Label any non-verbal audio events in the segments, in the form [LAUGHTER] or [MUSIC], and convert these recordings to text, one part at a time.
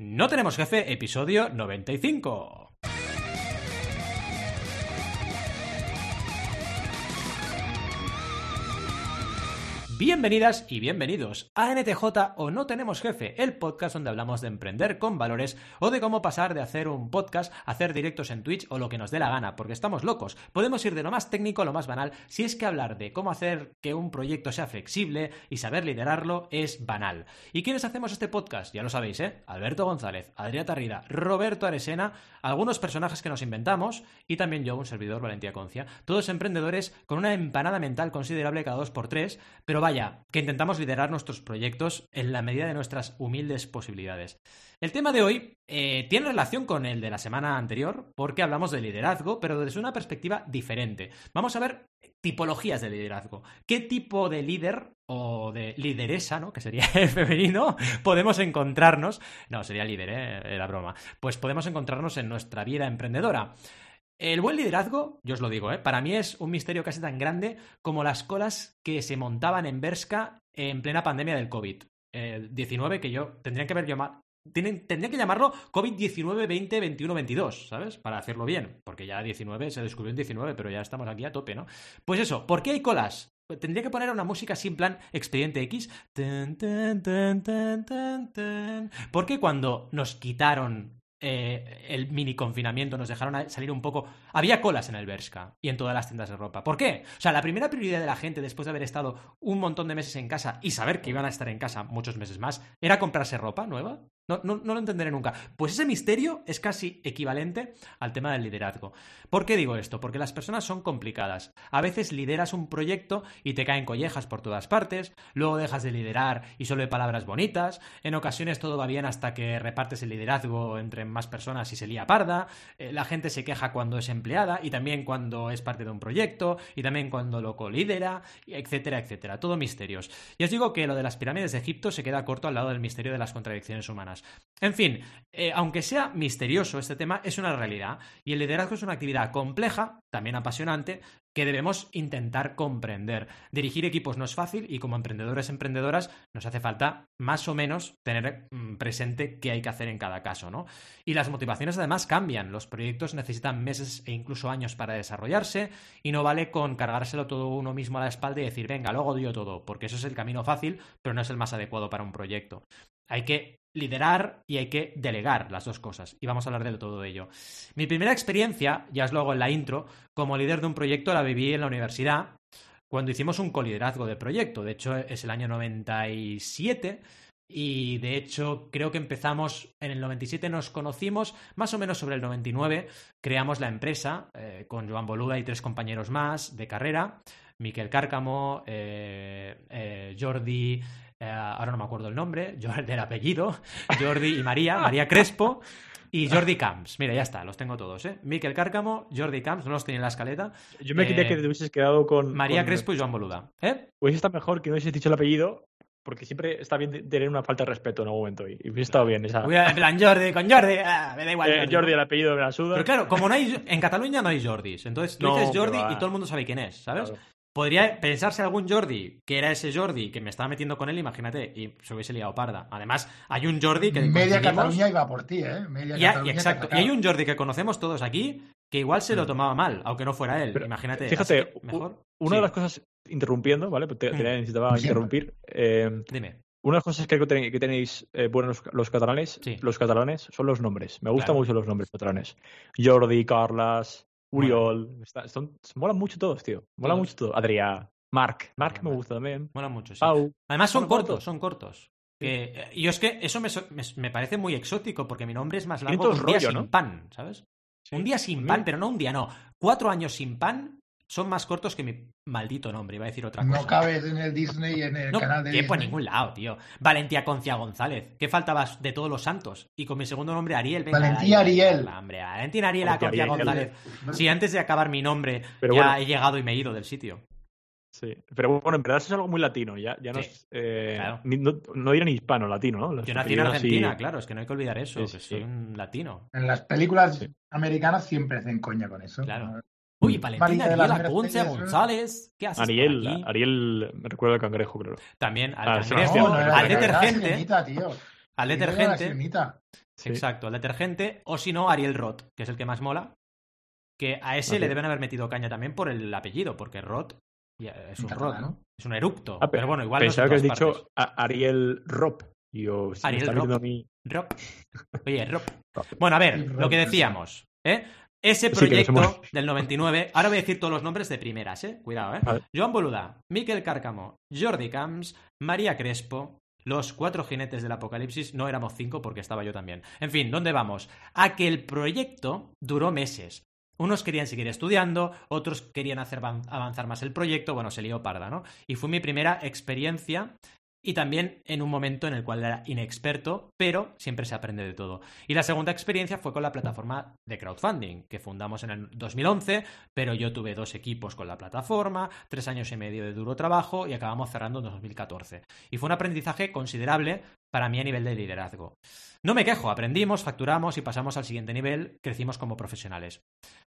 No tenemos jefe, episodio 95. Bienvenidas y bienvenidos a NTJ o No Tenemos Jefe, el podcast donde hablamos de emprender con valores o de cómo pasar de hacer un podcast a hacer directos en Twitch o lo que nos dé la gana, porque estamos locos. Podemos ir de lo más técnico a lo más banal si es que hablar de cómo hacer que un proyecto sea flexible y saber liderarlo es banal. ¿Y quiénes hacemos este podcast? Ya lo sabéis, ¿eh? Alberto González, Adrián Tarrida, Roberto Aresena, algunos personajes que nos inventamos y también yo, un servidor, Valentía Concia. Todos emprendedores con una empanada mental considerable cada dos por tres, pero vaya, que intentamos liderar nuestros proyectos en la medida de nuestras humildes posibilidades. El tema de hoy eh, tiene relación con el de la semana anterior, porque hablamos de liderazgo, pero desde una perspectiva diferente. Vamos a ver tipologías de liderazgo. ¿Qué tipo de líder o de lideresa, ¿no? que sería [LAUGHS] el femenino, podemos encontrarnos? No, sería líder, ¿eh? era broma. Pues podemos encontrarnos en nuestra vida emprendedora. El buen liderazgo, yo os lo digo, ¿eh? para mí es un misterio casi tan grande como las colas que se montaban en Berska en plena pandemia del COVID-19, que yo tendría que haber llamado. tendría que llamarlo COVID-19 20 21 22, ¿sabes? Para hacerlo bien, porque ya 19 se descubrió en 19, pero ya estamos aquí a tope, ¿no? Pues eso, ¿por qué hay colas? Tendría que poner una música en plan Expediente X. ¿Por qué cuando nos quitaron eh, el mini confinamiento, nos dejaron salir un poco. Había colas en el Berska y en todas las tiendas de ropa. ¿Por qué? O sea, la primera prioridad de la gente después de haber estado un montón de meses en casa y saber que iban a estar en casa muchos meses más, era comprarse ropa nueva. No, no, no, lo entenderé nunca. Pues ese misterio es casi equivalente al tema del liderazgo. ¿Por qué digo esto? Porque las personas son complicadas. A veces lideras un proyecto y te caen collejas por todas partes, luego dejas de liderar y solo hay palabras bonitas, en ocasiones todo va bien hasta que repartes el liderazgo entre más personas y se lía parda, eh, la gente se queja cuando es empleada y también cuando es parte de un proyecto y también cuando lo colidera, etcétera, etcétera. Todo misterios. Y os digo que lo de las pirámides de Egipto se queda corto al lado del misterio de las contradicciones humanas. En fin, eh, aunque sea misterioso este tema, es una realidad y el liderazgo es una actividad compleja, también apasionante, que debemos intentar comprender. Dirigir equipos no es fácil y como emprendedores emprendedoras nos hace falta más o menos tener mm, presente qué hay que hacer en cada caso, ¿no? Y las motivaciones además cambian. Los proyectos necesitan meses e incluso años para desarrollarse y no vale con cargárselo todo uno mismo a la espalda y decir, venga, luego doy yo todo, porque eso es el camino fácil, pero no es el más adecuado para un proyecto. Hay que liderar y hay que delegar las dos cosas. Y vamos a hablar de todo ello. Mi primera experiencia, ya es luego en la intro, como líder de un proyecto la viví en la universidad cuando hicimos un coliderazgo de proyecto. De hecho, es el año 97 y de hecho creo que empezamos en el 97 nos conocimos más o menos sobre el 99 creamos la empresa eh, con Joan Boluda y tres compañeros más de carrera Miquel Cárcamo eh, eh, Jordi eh, ahora no me acuerdo el nombre, del [LAUGHS] apellido, Jordi y María, María Crespo y Jordi Camps. Mira, ya está, los tengo todos, ¿eh? Miquel Cárcamo, Jordi Camps, no los tenía en la escaleta. Yo me quería que te hubieses quedado con... María Crespo y Joan Boluda, ¿eh? Hubiese estado mejor que no hubieses dicho el apellido, porque siempre está bien tener una falta de respeto en algún momento. Y hubiese estado bien esa... En plan, Jordi, con Jordi, ah, me da igual. Jordi. Jordi, el apellido me la suda. Pero claro, como no hay... En Cataluña no hay Jordis, entonces tú dices Jordi y todo el mundo sabe quién es, ¿sabes? Podría pensarse algún Jordi que era ese Jordi que me estaba metiendo con él, imagínate, y se hubiese liado parda. Además, hay un Jordi que. Media Cataluña iba por ti, ¿eh? Media y, exacto. Y hay un Jordi que conocemos todos aquí que igual se lo mm. tomaba mal, aunque no fuera él. imagínate. Fíjate, mejor. una de las cosas, interrumpiendo, ¿vale? Te, mm. necesitaba [LAUGHS] interrumpir. Eh, Dime. Una de las cosas que, que tenéis eh, buenos los catalanes, los catalanes, son los nombres. Me gustan mucho los nombres catalanes. Jordi, Carlas, Uriol. Está, molan mucho todos, tío. Mola mucho todo. Adrià, Marc. Marc me gusta también. Mola mucho, sí. Además son cortos, son cortos. Que, y es que eso me, me, parece muy exótico porque mi nombre es más largo que un día sin pan, ¿sabes? Un día sin pan, pero no un día, no. Cuatro años sin pan son más cortos que mi maldito nombre, iba a decir otra cosa. No cabes en el Disney, en el canal de Disney. por ningún lado, tío. Valentía Concia González. ¿Qué faltabas de todos los santos? Y con mi segundo nombre, Ariel. Valentía Ariel. Hombre, Valentín Ariel Concia González. Sí, antes de acabar mi nombre, ya he llegado y me he ido del sitio. Sí, pero bueno, en verdad eso es algo muy latino, ya, ya no es. Eh, no, no ni hispano, latino, ¿no? Yo nací en Argentina, claro, es que no hay que olvidar eso, que soy un latino. En las películas americanas siempre hacen coña con eso. Claro. Uy, Valentina Ariel González. ¿Qué haces? Ariel, Ariel, me recuerda al cangrejo, creo. También al cangrejo, al detergente. al detergente. Exacto, el detergente, o si no, Ariel Roth, que es el que más mola. Que a ese le deben haber metido caña también por el apellido, porque Roth es un Roth, ¿no? Es un eructo. Ah, pero, bueno, igual Pensaba que has dicho Ariel Rop. Yo, Ariel Rop. Rop. Oye, Rop. [LAUGHS] Bueno, a ver, lo que decíamos. ¿eh? Ese proyecto del 99, ahora voy a decir todos los nombres de primeras, ¿eh? Cuidado, ¿eh? Joan Boluda, Miquel Cárcamo, Jordi Camps, María Crespo, los cuatro jinetes del apocalipsis, no éramos cinco porque estaba yo también. En fin, ¿dónde vamos? A que el proyecto duró meses. Unos querían seguir estudiando, otros querían hacer avanzar más el proyecto, bueno, se lió parda, ¿no? Y fue mi primera experiencia y también en un momento en el cual era inexperto, pero siempre se aprende de todo. Y la segunda experiencia fue con la plataforma de crowdfunding, que fundamos en el 2011, pero yo tuve dos equipos con la plataforma, tres años y medio de duro trabajo y acabamos cerrando en 2014. Y fue un aprendizaje considerable para mí a nivel de liderazgo. No me quejo, aprendimos, facturamos y pasamos al siguiente nivel, crecimos como profesionales.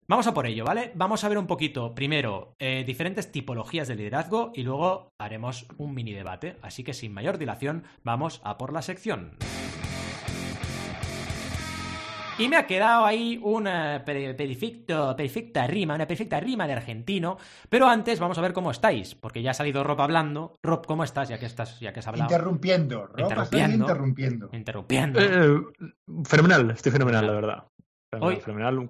Vamos a por ello, ¿vale? Vamos a ver un poquito, primero, eh, diferentes tipologías de liderazgo y luego haremos un mini debate. Así que sin mayor dilación, vamos a por la sección. Y me ha quedado ahí una perfecta rima, una perfecta rima de argentino. Pero antes vamos a ver cómo estáis, porque ya ha salido Rob hablando. Rob, ¿cómo estás? Ya que estás, ya que has hablado. Interrumpiendo, Rob, interrumpiendo. Interrumpiendo. interrumpiendo. Eh, fenomenal, estoy fenomenal, la verdad. Fenomenal, Hoy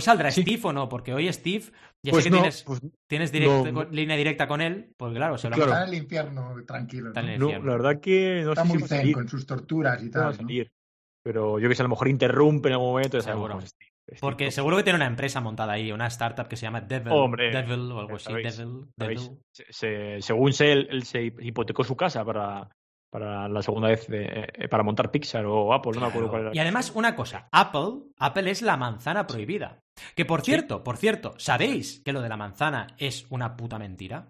saldrá Steve o no, porque hoy Steve, ya sé pues que tienes, pues tienes línea directa con él, pues claro, se lo Está en el infierno, tranquilo. ¿no? la verdad que no Está sé muy zen con sus torturas y tal. Pero yo que sé, a lo mejor interrumpe en algún momento. Seguro. porque seguro que tiene una empresa montada ahí, una startup que se llama Devil, Devil o algo así. Devil, Se, según sé, él se hipotecó su casa para, para la segunda vez eh, para montar Pixar o Apple, no me acuerdo cuál era. Y además, una cosa, Apple, Apple es la manzana prohibida. Que por cierto, por cierto, ¿sabéis que lo de la manzana es una puta mentira?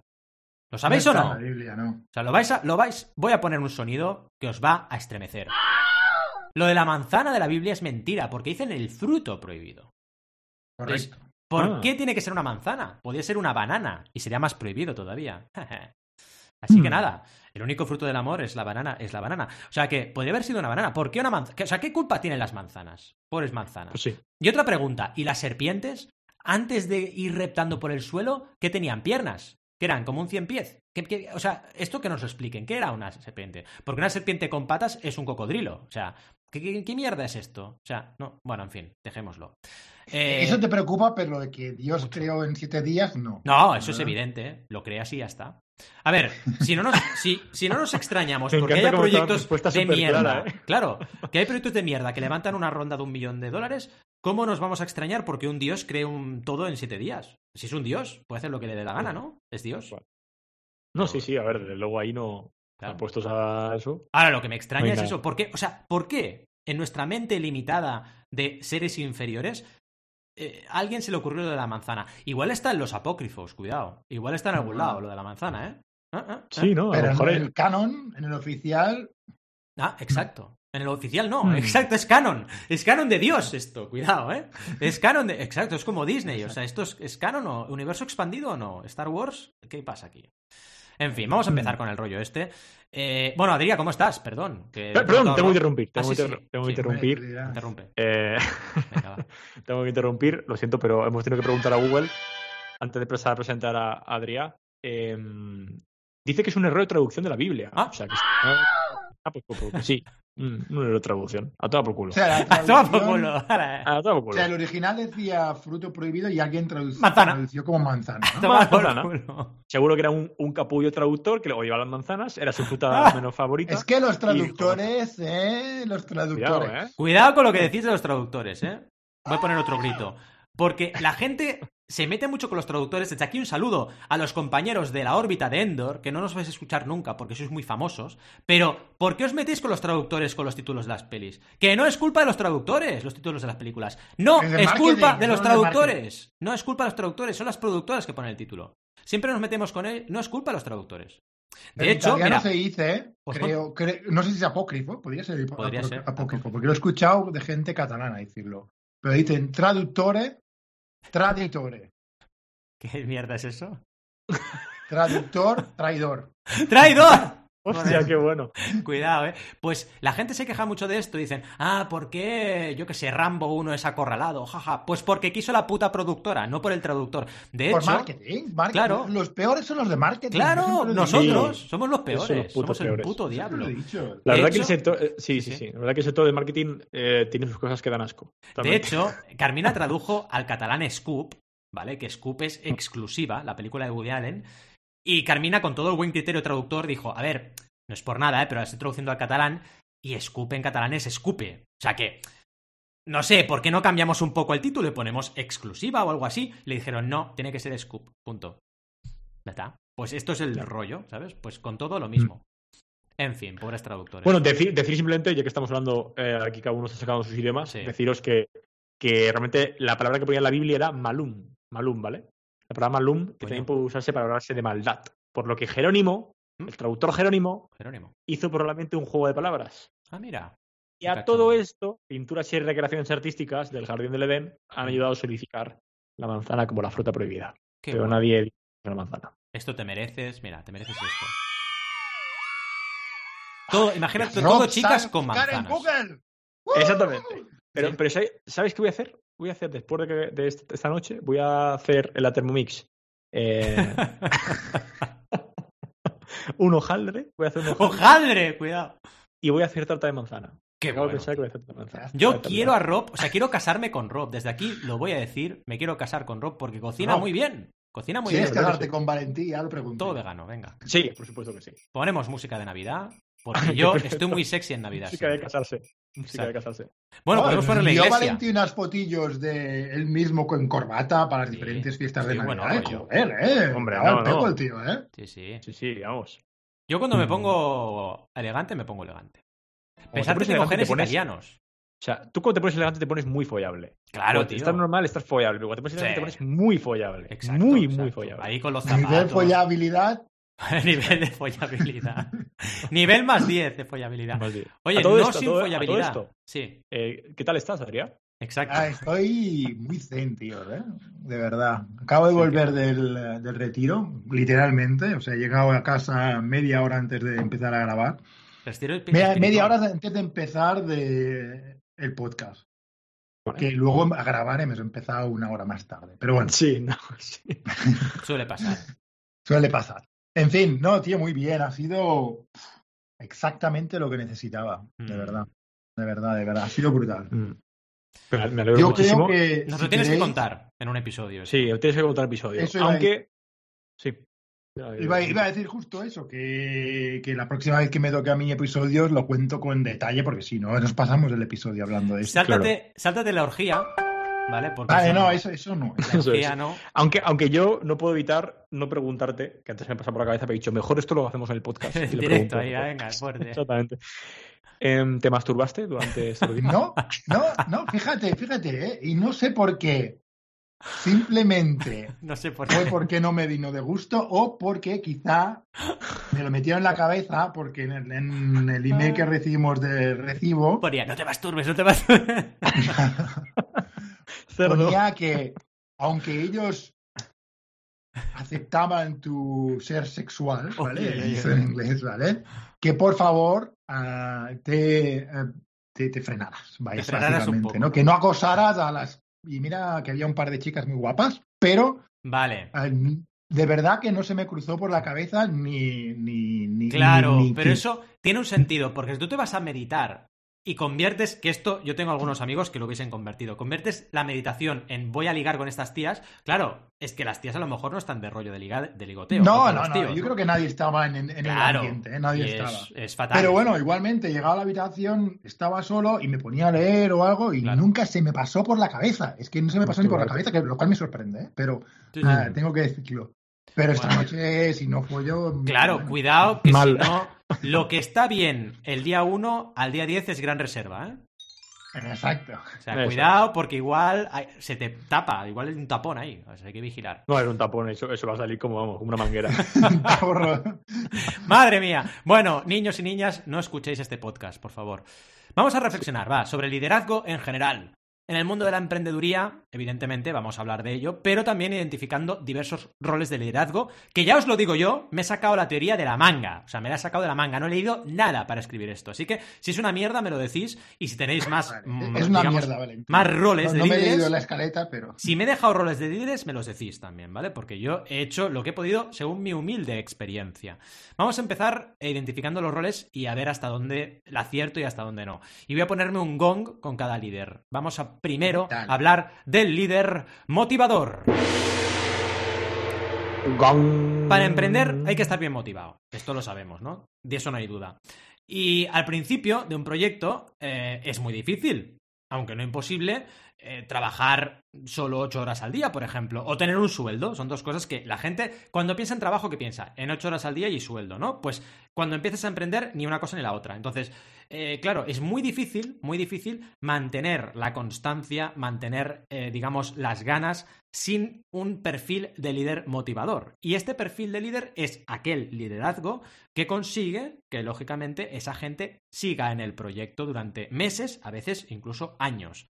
¿Lo sabéis o no? O sea, lo vais a, lo vais, voy a poner un sonido que os va a estremecer. Lo de la manzana de la Biblia es mentira, porque dicen el fruto prohibido. Correcto. ¿Por ah. qué tiene que ser una manzana? Podría ser una banana y sería más prohibido todavía. [LAUGHS] Así que hmm. nada, el único fruto del amor es la banana, es la banana. O sea que podría haber sido una banana. ¿Por qué una manzana? O sea, ¿qué culpa tienen las manzanas? Pobres manzanas. Pues sí. Y otra pregunta, ¿y las serpientes? Antes de ir reptando por el suelo, ¿qué tenían? ¿Piernas? ¿Qué eran? ¿Como un cien pies? o sea, esto que nos lo expliquen. ¿Qué era una serpiente? Porque una serpiente con patas es un cocodrilo. O sea, ¿qué, qué mierda es esto? O sea, no. Bueno, en fin, dejémoslo. Eh, eso te preocupa, pero de que Dios creó en siete días, no. No, eso es evidente. ¿eh? Lo crea así y ya está. A ver, si no nos, si, si no nos extrañamos [LAUGHS] porque haya proyectos de mierda, ¿eh? [LAUGHS] claro, que hay proyectos de mierda que levantan una ronda de un millón de dólares, ¿cómo nos vamos a extrañar porque un dios cree un todo en siete días? Si es un dios, puede hacer lo que le dé la gana, ¿no? Es dios. No, sí, sí, a ver, luego ahí no claro. puestos a eso. Ahora, lo que me extraña es eso. ¿Por qué? O sea, ¿por qué en nuestra mente limitada de seres inferiores eh, a alguien se le ocurrió lo de la manzana. Igual está en los apócrifos, cuidado. Igual está en algún lado lo de la manzana, ¿eh? ¿Ah, ah, ah. Sí, ¿no? Pero en el canon, en el oficial. Ah, exacto. En el oficial no, hmm. exacto, es canon. Es canon de Dios esto, cuidado, ¿eh? Es canon de. Exacto, es como Disney. O sea, ¿esto es, es canon o universo expandido o no? ¿Star Wars? ¿Qué pasa aquí? En fin, vamos a empezar mm. con el rollo este. Eh, bueno, Adrián, ¿cómo estás? Perdón. Que perdón, tengo que interrumpir. Tengo, que interrumpir. Interrumpe. Eh, [LAUGHS] tengo que interrumpir, lo siento, pero hemos tenido que preguntar a Google antes de empezar a presentar a Adrián. Em, dice que es un error de traducción de la Biblia. Ah, o sea, que, ah pues, pues, pues, sí. Mm, no era traducción. A toda por culo. O sea, [LAUGHS] a toda por culo. A toda por culo. O sea, el original decía fruto prohibido y alguien tradució, manzana. como manzana. Seguro que era un, un, capullo traductor que luego iba las manzanas, era su fruta [LAUGHS] menos favorita. Es que los traductores, eh, los traductores. Cuidado, eh. Cuidado con lo que decís de los traductores, eh. Voy a poner otro grito. Porque la gente se mete mucho con los traductores. Desde aquí un saludo a los compañeros de la órbita de Endor, que no nos vais a escuchar nunca porque sois muy famosos. Pero, ¿por qué os metéis con los traductores con los títulos de las pelis? Que no es culpa de los traductores, los títulos de las películas. No, es, culpa de los traductores. no es culpa de los traductores, son las productoras que ponen el título. Siempre nos metemos con él, no es culpa de los traductores. De hecho, mira, se dice, creo, no sé si es apócrifo, podría ser, apócrifo, porque lo he escuchado de gente catalana decirlo. Pero dicen traductores Traditore. ¿Qué mierda es eso? Traductor, traidor. [LAUGHS] ¡Traidor! Hostia, qué bueno. [LAUGHS] Cuidado, ¿eh? Pues la gente se queja mucho de esto. Dicen, ah, ¿por qué, yo qué sé, Rambo 1 es acorralado? Jaja. Pues porque quiso la puta productora, no por el traductor. De por hecho. marketing, Claro. Los peores son los de marketing. Claro, nosotros somos los peores. somos el puto diablo. La verdad que el sector. Eh, sí, sí, sí, La verdad que el sector de marketing eh, tiene sus cosas que dan asco. De hecho, [LAUGHS] Carmina tradujo al catalán Scoop, ¿vale? Que Scoop es exclusiva, la película de Woody Allen. Y Carmina, con todo el buen criterio traductor, dijo, a ver, no es por nada, ¿eh? pero la estoy traduciendo al catalán y escupe en catalán es escupe. O sea que, no sé, ¿por qué no cambiamos un poco el título y ponemos exclusiva o algo así? Le dijeron, no, tiene que ser scoop, punto. ¿Ya está? Pues esto es el rollo, ¿sabes? Pues con todo lo mismo. En fin, pobres traductores. Bueno, decir, simplemente, ya que estamos hablando, eh, aquí cada uno está sacando sus idiomas, deciros que, que realmente la palabra que ponía en la Biblia era malum. Malum, ¿vale? La palabra malum, que también puede usarse para hablarse de maldad. Por lo que Jerónimo, ¿Mm? el traductor Jerónimo, Jerónimo, hizo probablemente un juego de palabras. Ah, mira. Y a todo esto, pinturas y recreaciones artísticas del Jardín del Edén han mm. ayudado a solidificar la manzana como la fruta prohibida. Pero nadie dice la manzana. Esto te mereces, mira, te mereces esto. Todo, imagínate, todo chicas con manzanas. Exactamente. Pero, pero ¿sabes qué voy a hacer? Voy a hacer después de, esta noche, voy a hacer la Thermomix. Eh, [LAUGHS] un hojaldre. Voy a hacer un hojaldre. cuidado. Y voy a hacer tarta de manzana. Qué bueno. Yo quiero a Rob, o sea, quiero casarme con Rob. Desde aquí lo voy a decir, me quiero casar con Rob porque cocina muy bien. Cocina muy ¿Quieres bien. ¿Quieres casarte con Valentía? Lo pregunto. Todo vegano, venga. Sí, por supuesto que sí. Ponemos música de Navidad, porque [LAUGHS] yo estoy muy sexy en Navidad. Música de casarse. De casarse. Bueno, podemos poner la iglesia. Yo Valentín unas fotillos de él mismo con corbata para las diferentes fiestas de Navidad. Bueno, ¿eh? ¿eh? Hombre, no, no. el tío, ¿eh? Sí, sí. Sí, sí, vamos. Yo cuando me mm. pongo elegante, me pongo elegante. Pensad que tengo genes italianos. O sea, tú cuando te pones elegante te pones muy follable. Claro, cuando tío. Estás normal, estás follable. Pero cuando te pones elegante te pones muy follable. Exacto, muy, muy follable. Ahí con los zapatos. Nivel follabilidad [LAUGHS] Nivel de follabilidad. [LAUGHS] Nivel más 10 de follabilidad. Oye, no sin follabilidad. Esto, sí. Eh, ¿Qué tal estás, Adrián? Exacto. Ah, estoy muy zen, tío, ¿eh? De verdad. Acabo de volver del, del, retiro, literalmente. O sea, he llegado a casa media hora antes de empezar a grabar. Media, hora antes de empezar de el podcast. Que luego a grabar hemos empezado una hora más tarde. Pero bueno. Sí, no, [LAUGHS] sí. Suele pasar. Suele pasar. En fin, no, tío, muy bien. Ha sido exactamente lo que necesitaba, de mm. verdad. De verdad, de verdad. Ha sido brutal. Mm. Me alegro Yo muchísimo. Creo que Nos lo tienes que contar en un episodio. Sí, lo tienes que contar episodio. Aunque. Sí. Iba, iba, a decir justo eso, que, que, la próxima vez que me toque a mí episodios lo cuento con detalle, porque si no, nos pasamos el episodio hablando de eso. Sáltate, sáltate la orgía ¿Vale? Porque vale, no, eso, eso no. Aunque, aunque yo no puedo evitar no preguntarte, que antes me pasa por la cabeza, pero he dicho, mejor esto lo hacemos en el podcast. [LAUGHS] Directo, ahí, venga, fuerte. Exactamente. Em, ¿Te masturbaste durante este [LAUGHS] día? No, no, no, fíjate, fíjate, ¿eh? y no sé por qué. Simplemente [LAUGHS] no sé por fue porque no me vino de gusto o porque quizá me lo metieron en la cabeza porque en el, email que recibimos de recibo ponía no te masturbes, no te masturbes. Ponía que aunque ellos aceptaban tu ser sexual, ¿vale? en inglés, ¿vale? Que por favor ah, te, ah, te, te, frenaras, vaya, básicamente, ¿no? Que no acosaras a las... Y mira que había un par de chicas muy guapas, pero... Vale. Ah, de verdad que no se me cruzó por la cabeza ni... ni, ni claro, pero eso tiene un sentido, porque si tú te vas a meditar y conviertes, que esto yo tengo algunos amigos que lo hubiesen convertido, conviertes la meditación en voy a ligar con estas tías, claro, es que las tías a lo mejor no están de rollo de, de ligoteo. No, no, no, yo creo que nadie estaba en, el ambiente, ¿eh? nadie estaba. Es, fatal. Pero bueno, igualmente llegaba a la habitación, estaba solo y me ponía a leer o algo y nunca se me pasó por la cabeza, es que no se me pasó ni por la cabeza, que, lo cual me sorprende, ¿eh? pero tengo que decirlo. Pero esta noche, si no fue yo. Claro, cuidado, que si no. Lo que está bien el día 1 al día 10 es gran reserva, ¿eh? Exacto. O sea, cuidado porque igual se te tapa, igual es un tapón ahí, o sea, hay que vigilar. No, es un tapón, eso, eso va a salir como, vamos, como una manguera. [LAUGHS] [LAUGHS] Madre mía. Bueno, niños y niñas, no escuchéis este podcast, por favor. Vamos a reflexionar, va, sobre liderazgo en general. En el mundo de la emprendeduría, evidentemente vamos a hablar de ello, pero también identificando diversos roles de liderazgo, que ya os lo digo yo, me he sacado la teoría de la manga, o sea, me la he sacado de la manga, no he leído nada para escribir esto, así que si es una mierda me lo decís y si tenéis más, mm, es una mierda, más roles de líderes... No me he leído la escaleta, pero... Si me he dejado roles de líderes, me los decís también, ¿vale? Porque yo he hecho lo que he podido según mi humilde experiencia. Vamos a empezar identificando los roles y a ver hasta dónde la acierto y hasta dónde no. Y voy a ponerme un gong con cada líder. Vamos a primero hablar del líder motivador. Para emprender hay que estar bien motivado. Esto lo sabemos, ¿no? De eso no hay duda. Y al principio de un proyecto eh, es muy difícil, aunque no imposible, eh, trabajar solo ocho horas al día, por ejemplo, o tener un sueldo. Son dos cosas que la gente, cuando piensa en trabajo, ¿qué piensa? En ocho horas al día y sueldo, ¿no? Pues cuando empiezas a emprender, ni una cosa ni la otra. Entonces, eh, claro, es muy difícil, muy difícil mantener la constancia, mantener, eh, digamos, las ganas sin un perfil de líder motivador. Y este perfil de líder es aquel liderazgo que consigue que, lógicamente, esa gente siga en el proyecto durante meses, a veces incluso años.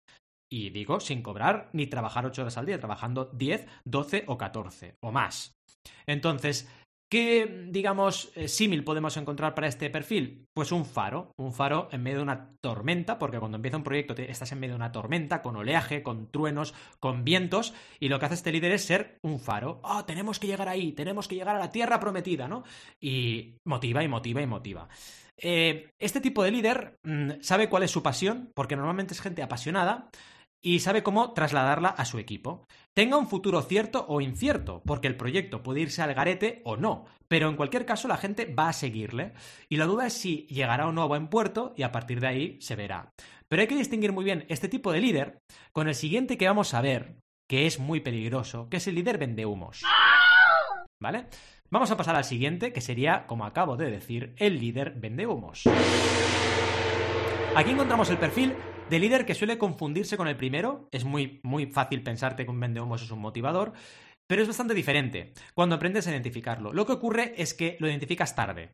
Y digo, sin cobrar ni trabajar ocho horas al día, trabajando 10, 12 o 14 o más. Entonces, ¿Qué, digamos, eh, símil podemos encontrar para este perfil? Pues un faro, un faro en medio de una tormenta, porque cuando empieza un proyecto estás en medio de una tormenta, con oleaje, con truenos, con vientos, y lo que hace este líder es ser un faro. Oh, tenemos que llegar ahí, tenemos que llegar a la tierra prometida, ¿no? Y motiva y motiva y motiva. Eh, este tipo de líder mm, sabe cuál es su pasión, porque normalmente es gente apasionada, y sabe cómo trasladarla a su equipo. Tenga un futuro cierto o incierto, porque el proyecto puede irse al garete o no, pero en cualquier caso la gente va a seguirle y la duda es si llegará o no a buen puerto y a partir de ahí se verá. Pero hay que distinguir muy bien este tipo de líder con el siguiente que vamos a ver, que es muy peligroso, que es el líder vendehumos. ¿Vale? Vamos a pasar al siguiente, que sería, como acabo de decir, el líder vendehumos. Aquí encontramos el perfil de líder que suele confundirse con el primero. Es muy, muy fácil pensarte que un vendehumos es un motivador, pero es bastante diferente cuando aprendes a identificarlo. Lo que ocurre es que lo identificas tarde.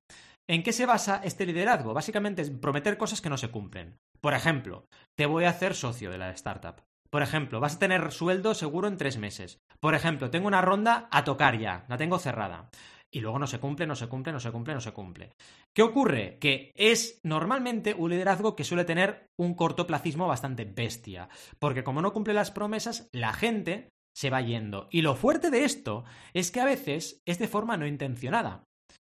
¿En qué se basa este liderazgo? Básicamente es prometer cosas que no se cumplen. Por ejemplo, te voy a hacer socio de la startup. Por ejemplo, vas a tener sueldo seguro en tres meses. Por ejemplo, tengo una ronda a tocar ya, la tengo cerrada y luego no se cumple, no se cumple, no se cumple, no se cumple. ¿Qué ocurre? Que es normalmente un liderazgo que suele tener un cortoplacismo bastante bestia, porque como no cumple las promesas, la gente se va yendo. Y lo fuerte de esto es que a veces es de forma no intencionada.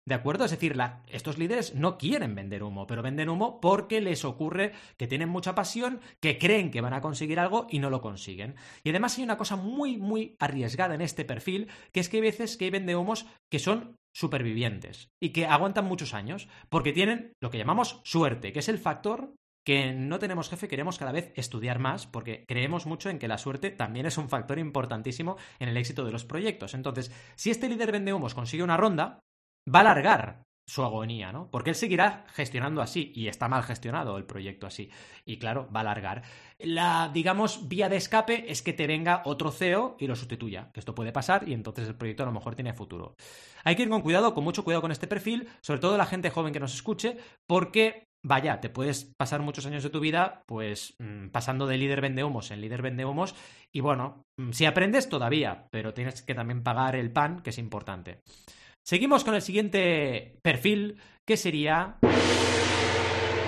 ¿De acuerdo? Es decir, estos líderes no quieren vender humo, pero venden humo porque les ocurre que tienen mucha pasión, que creen que van a conseguir algo y no lo consiguen. Y además hay una cosa muy, muy arriesgada en este perfil, que es que hay veces que hay vendehumos que son supervivientes y que aguantan muchos años porque tienen lo que llamamos suerte, que es el factor que no tenemos jefe, queremos cada vez estudiar más porque creemos mucho en que la suerte también es un factor importantísimo en el éxito de los proyectos. Entonces, si este líder vende humos consigue una ronda, va a alargar su agonía, ¿no? Porque él seguirá gestionando así, y está mal gestionado el proyecto así, y claro, va a alargar. La, digamos, vía de escape es que te venga otro CEO y lo sustituya, que esto puede pasar y entonces el proyecto a lo mejor tiene futuro. Hay que ir con cuidado, con mucho cuidado con este perfil, sobre todo la gente joven que nos escuche, porque vaya, te puedes pasar muchos años de tu vida, pues mm, pasando de líder vende humos en líder vende humos, y bueno, mm, si aprendes todavía, pero tienes que también pagar el pan, que es importante. Seguimos con el siguiente perfil, que sería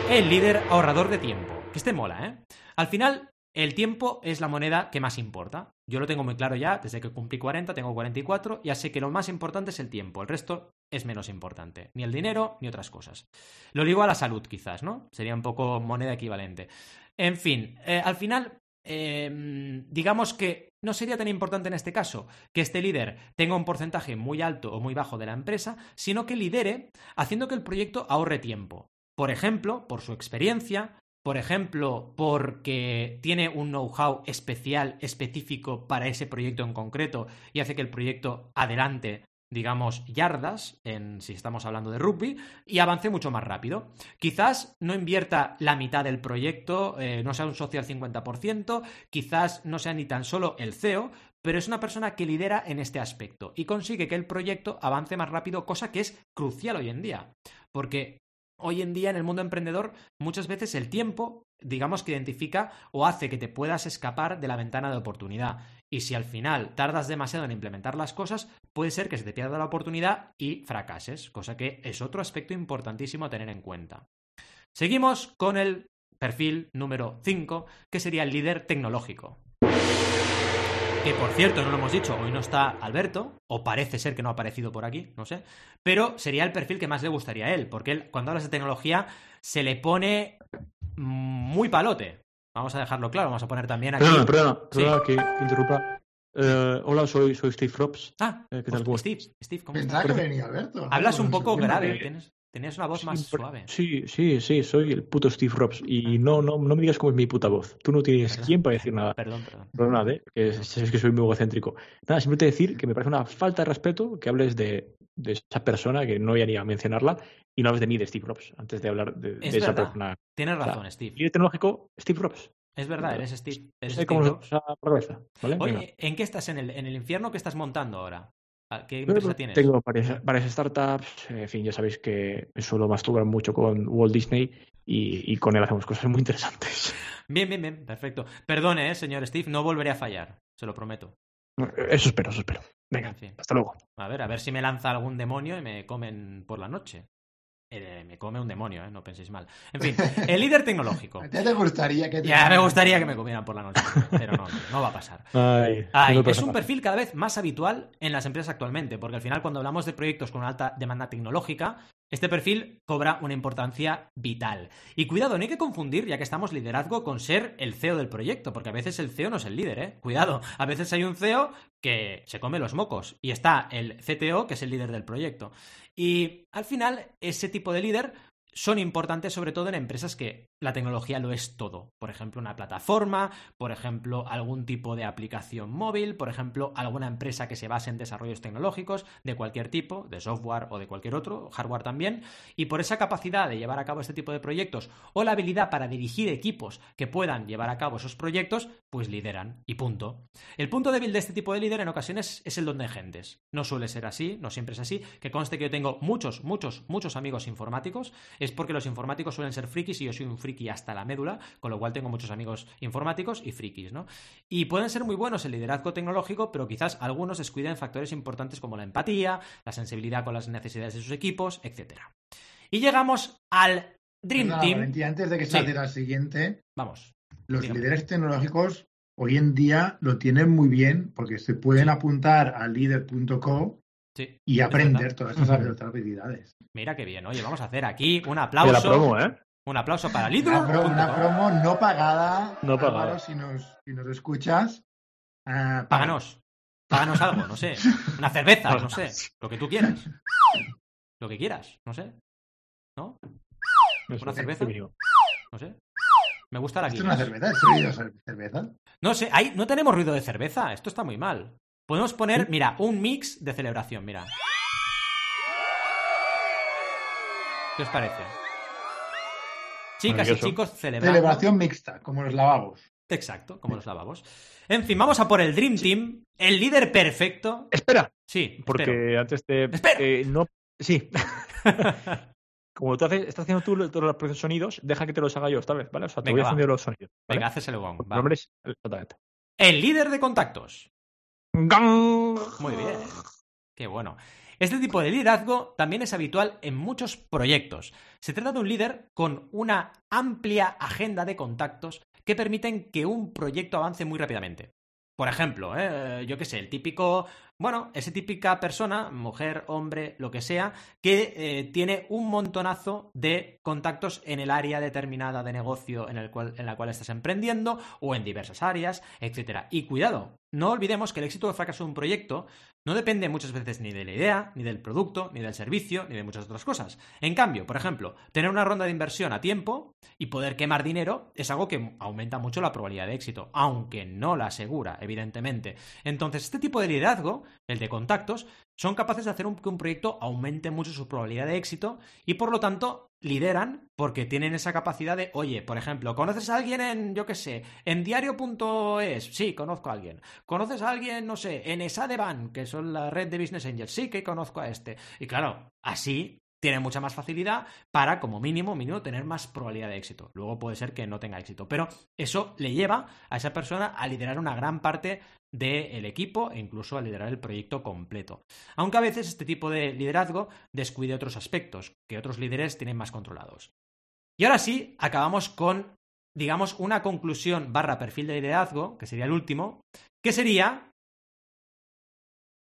el líder ahorrador de tiempo. Que este mola, ¿eh? Al final, el tiempo es la moneda que más importa. Yo lo tengo muy claro ya, desde que cumplí 40, tengo 44, ya sé que lo más importante es el tiempo, el resto es menos importante. Ni el dinero, ni otras cosas. Lo digo a la salud, quizás, ¿no? Sería un poco moneda equivalente. En fin, eh, al final, Em, digamos que no sería tan importante en este caso que este líder tenga un porcentaje muy alto o muy bajo de la empresa, sino que lidere haciendo que el proyecto ahorre tiempo. Por ejemplo, por su experiencia, por ejemplo, porque tiene un know-how especial, específico para ese proyecto en concreto y hace que el proyecto adelante digamos, yardas, en, si estamos hablando de rugby, y avance mucho más rápido. Quizás no invierta la mitad del proyecto, eh, no sea un socio al 50%, quizás no sea ni tan solo el CEO, pero es una persona que lidera en este aspecto y consigue que el proyecto avance más rápido, cosa que es crucial hoy en día. Porque hoy en día en el mundo emprendedor muchas veces el tiempo, digamos que identifica o hace que te puedas escapar de la ventana de oportunidad. Y si al final tardas demasiado en implementar las cosas, puede ser que se te pierda la oportunidad y fracases, cosa que es otro aspecto importantísimo a tener en cuenta. Seguimos con el perfil número 5, que sería el líder tecnológico. Que por cierto, no lo hemos dicho, hoy no está Alberto, o parece ser que no ha aparecido por aquí, no sé, pero sería el perfil que más le gustaría a él, porque él, cuando hablas de tecnología, se le pone muy palote. Vamos a dejarlo claro, vamos a poner también aquí. Perdona, perdona, perdona que interrumpa. Eh, hola, soy, soy Steve Robs. Ah, eh, ¿qué tal? Pues Steve, Steve, ¿cómo estás? que venía Alberto. Hablas un poco grave, tienes, Tenías una voz más suave. Sí, sí, sí, soy el puto Steve Robs. Y no, no, no me digas cómo es mi puta voz. Tú no tienes quién para decir nada. [LAUGHS] Perdón, perdón. Perdón, ¿eh? que es, que soy muy egocéntrico. Nada, simplemente decir que me parece una falta de respeto que hables de, de esa persona, que no voy a ni a mencionarla, y no hables de mí, de Steve Robs, antes de hablar de, esa persona. Tienes razón, Steve. Y tecnológico, Steve Robs. Es verdad, eres Steve. Eres Steve ¿vale? Oye, ¿en qué estás? ¿En el, ¿En el infierno que estás montando ahora? ¿Qué empresa tienes? Tengo varias, startups, en fin, ya sabéis que suelo masturbar mucho con Walt Disney y, con él hacemos cosas muy interesantes. [LAUGHS] Bien, bien, bien, perfecto. Perdone, ¿eh, señor Steve, no volveré a fallar, se lo prometo. Eso espero, eso espero. Venga, hasta luego. A ver, a ver si me lanza algún demonio y me comen por la noche. Eh, me come un demonio, ¿eh? no penséis mal. En fin, [LAUGHS] el líder tecnológico. ¿A te gustaría que Ya me gustaría que me comieran por la noche, pero no, no va a pasar. es un perfil cada vez más habitual en las empresas actualmente, porque al final cuando hablamos de proyectos con una alta demanda tecnológica, este perfil cobra una importancia vital. Y cuidado, no hay que confundir, ya que estamos liderazgo, con ser el CEO del proyecto, porque a veces el CEO no es el líder, ¿eh? Cuidado, a veces hay un CEO que se come los mocos y está el CTO, que es el líder del proyecto. Y al final, ese tipo de líder son importantes sobre todo en empresas que la tecnología lo es todo. Por ejemplo, una plataforma, por ejemplo, algún tipo de aplicación móvil, por ejemplo, alguna empresa que se base en desarrollos tecnológicos de cualquier tipo, de software o de cualquier otro, hardware también. Y por esa capacidad de llevar a cabo este tipo de proyectos o la habilidad para dirigir equipos que puedan llevar a cabo esos proyectos, pues lideran. Y punto. El punto débil de este tipo de líder en ocasiones es el don de gentes. No suele ser así, no siempre es así. Que conste que yo tengo muchos, muchos, muchos amigos informáticos es porque los informáticos suelen ser frikis y yo soy un friki hasta la médula, con lo cual tengo muchos amigos informáticos y frikis, ¿no? Y pueden ser muy buenos en liderazgo tecnológico, pero quizás algunos descuiden factores importantes como la empatía, la sensibilidad con las necesidades de sus equipos, etc. Y llegamos al Dream Team. antes de que salga la siguiente, vamos. Los líderes tecnológicos hoy en día lo tienen muy bien porque se pueden apuntar a líder.co y aprender todas estas habilidades. Mira qué bien. Oye, vamos a hacer aquí un aplauso. ¿eh? Un aplauso para Lidl. Una, promo, no pagada. No pagada. si, nos, si nos escuchas. Uh, páganos. Páganos algo, no sé. Una cerveza, no sé. Lo que tú quieras. Lo que quieras, no sé. ¿No? ¿Una cerveza? No sé. Me gusta la ¿Esto es una cerveza? ¿Es ruido de cerveza? No sé, ahí no tenemos ruido de cerveza. Esto está muy mal. Podemos poner, mira, un mix de celebración, mira. ¿Qué os parece? Chicas y chicos celebrando. Celebración mixta, como los lavabos. Exacto, como los lavabos. En fin, vamos a por el Dream Team, el líder perfecto. Espera. Sí, porque antes de. Espera. Eh, no. Sí. [LAUGHS] como tú haces, estás haciendo tú todos los sonidos, deja que te los haga yo esta vez, ¿vale? O sea, te voy a hacer los sonidos. Venga, haces el gong. Nombres, exactamente. El líder de contactos. Muy bien. Qué bueno. Este tipo de liderazgo también es habitual en muchos proyectos. Se trata de un líder con una amplia agenda de contactos que permiten que un proyecto avance muy rápidamente. Por ejemplo, ¿eh? yo qué sé, el típico, bueno, esa típica persona, mujer, hombre, lo que sea, que eh, tiene un montonazo de contactos en el área determinada de negocio en, el cual, en la cual estás emprendiendo o en diversas áreas, etc. Y cuidado, no olvidemos que el éxito o fracaso de un proyecto no depende muchas veces ni de la idea, ni del producto, ni del servicio, ni de muchas otras cosas. En cambio, por ejemplo, tener una ronda de inversión a tiempo y poder quemar dinero es algo que aumenta mucho la probabilidad de éxito, aunque no la asegura, evidentemente. Entonces, este tipo de liderazgo, el de contactos, son capaces de hacer que un proyecto aumente mucho su probabilidad de éxito y por lo tanto lideran porque tienen esa capacidad de, oye, por ejemplo, ¿conoces a alguien en, yo qué sé, en diario.es? Sí, conozco a alguien. ¿Conoces a alguien, no sé, en Esadeban, que son la red de Business Angels? Sí, que conozco a este. Y claro, así tiene mucha más facilidad para, como mínimo, mínimo, tener más probabilidad de éxito. Luego puede ser que no tenga éxito, pero eso le lleva a esa persona a liderar una gran parte del equipo e incluso a liderar el proyecto completo. Aunque a veces este tipo de liderazgo descuide otros aspectos que otros líderes tienen más controlados. Y ahora sí, acabamos con, digamos, una conclusión barra perfil de liderazgo, que sería el último, que sería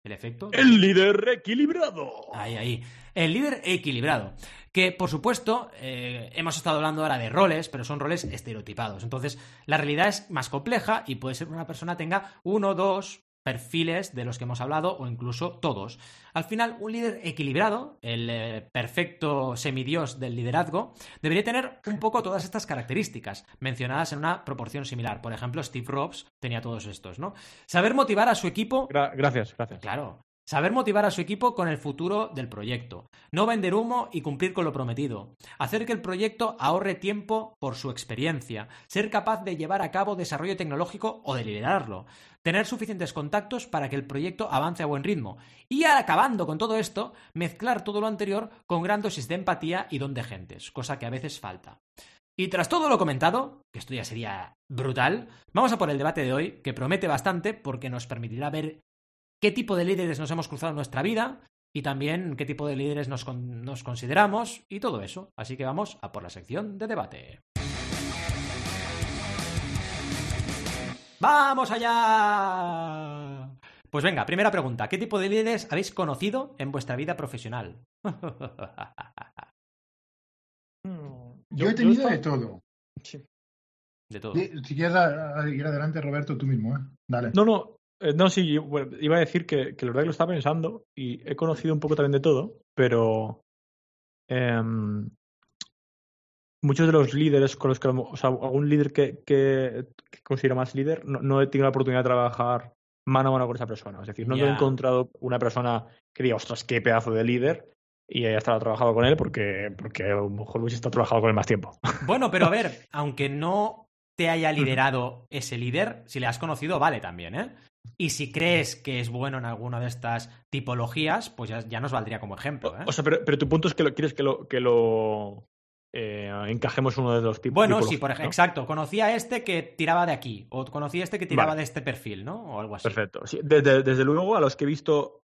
¿El efecto? El líder equilibrado. Ahí, ahí. El líder equilibrado. Que, por supuesto, eh, hemos estado hablando ahora de roles, pero son roles estereotipados. Entonces, la realidad es más compleja y puede ser que una persona tenga uno, dos, perfiles de los que hemos hablado o incluso todos. Al final, un líder equilibrado, el eh, perfecto semidios del liderazgo, debería tener un poco todas estas características, mencionadas en una proporción similar. Por ejemplo, Steve Jobs tenía todos estos, ¿no? Saber motivar a su equipo. gracias, gracias. Claro. Saber motivar a su equipo con el futuro del proyecto. No vender humo y cumplir con lo prometido. Hacer que el proyecto ahorre tiempo por su experiencia. Ser capaz de llevar a cabo desarrollo tecnológico o de liderarlo. Tener suficientes contactos para que el proyecto avance a buen ritmo. Y acabando con todo esto, mezclar todo lo anterior con gran dosis de empatía y don de gentes, cosa que a veces falta. Y tras todo lo comentado, que esto ya sería brutal, vamos a por el debate de hoy, que promete bastante porque nos permitirá ver qué tipo de líderes nos hemos cruzado en nuestra vida y también qué tipo de líderes nos, consideramos y todo eso. Así que vamos a por la sección de debate. ¡Vamos allá! Pues venga, primera pregunta. ¿Qué tipo de líderes habéis conocido en vuestra vida profesional? yo, he tenido de todo. De todo. Si quieres ir adelante, Roberto, tú mismo, ¿eh? Dale. No, no, no, sí, iba a decir que, que la verdad que lo estaba pensando y he conocido un poco también de todo, pero em, muchos de los líderes con los que, o sea, algún líder que, que, considero más líder, no, he tenido la oportunidad de trabajar mano a mano con esa persona. Es decir, no he encontrado una persona que diga, ostras, qué pedazo de líder, y haya estado trabajado con él porque, porque a lo mejor hubiese estado trabajado con él más tiempo. [LAUGHS] Bueno, pero a ver, aunque no te haya liderado ese líder, si le has conocido, vale también, ¿eh? Y si crees que es bueno en alguna de estas tipologías, pues ya, nos valdría como ejemplo. ¿eh? O sea, pero, tu punto es que lo, quieres que lo, que lo eh, encajemos uno de los tipos. Bueno, sí, por ejemplo, exacto. Conocí a este que tiraba de aquí, o conocí a este que tiraba de este perfil, ¿no? O algo así. Perfecto. desde, luego, a los que he visto.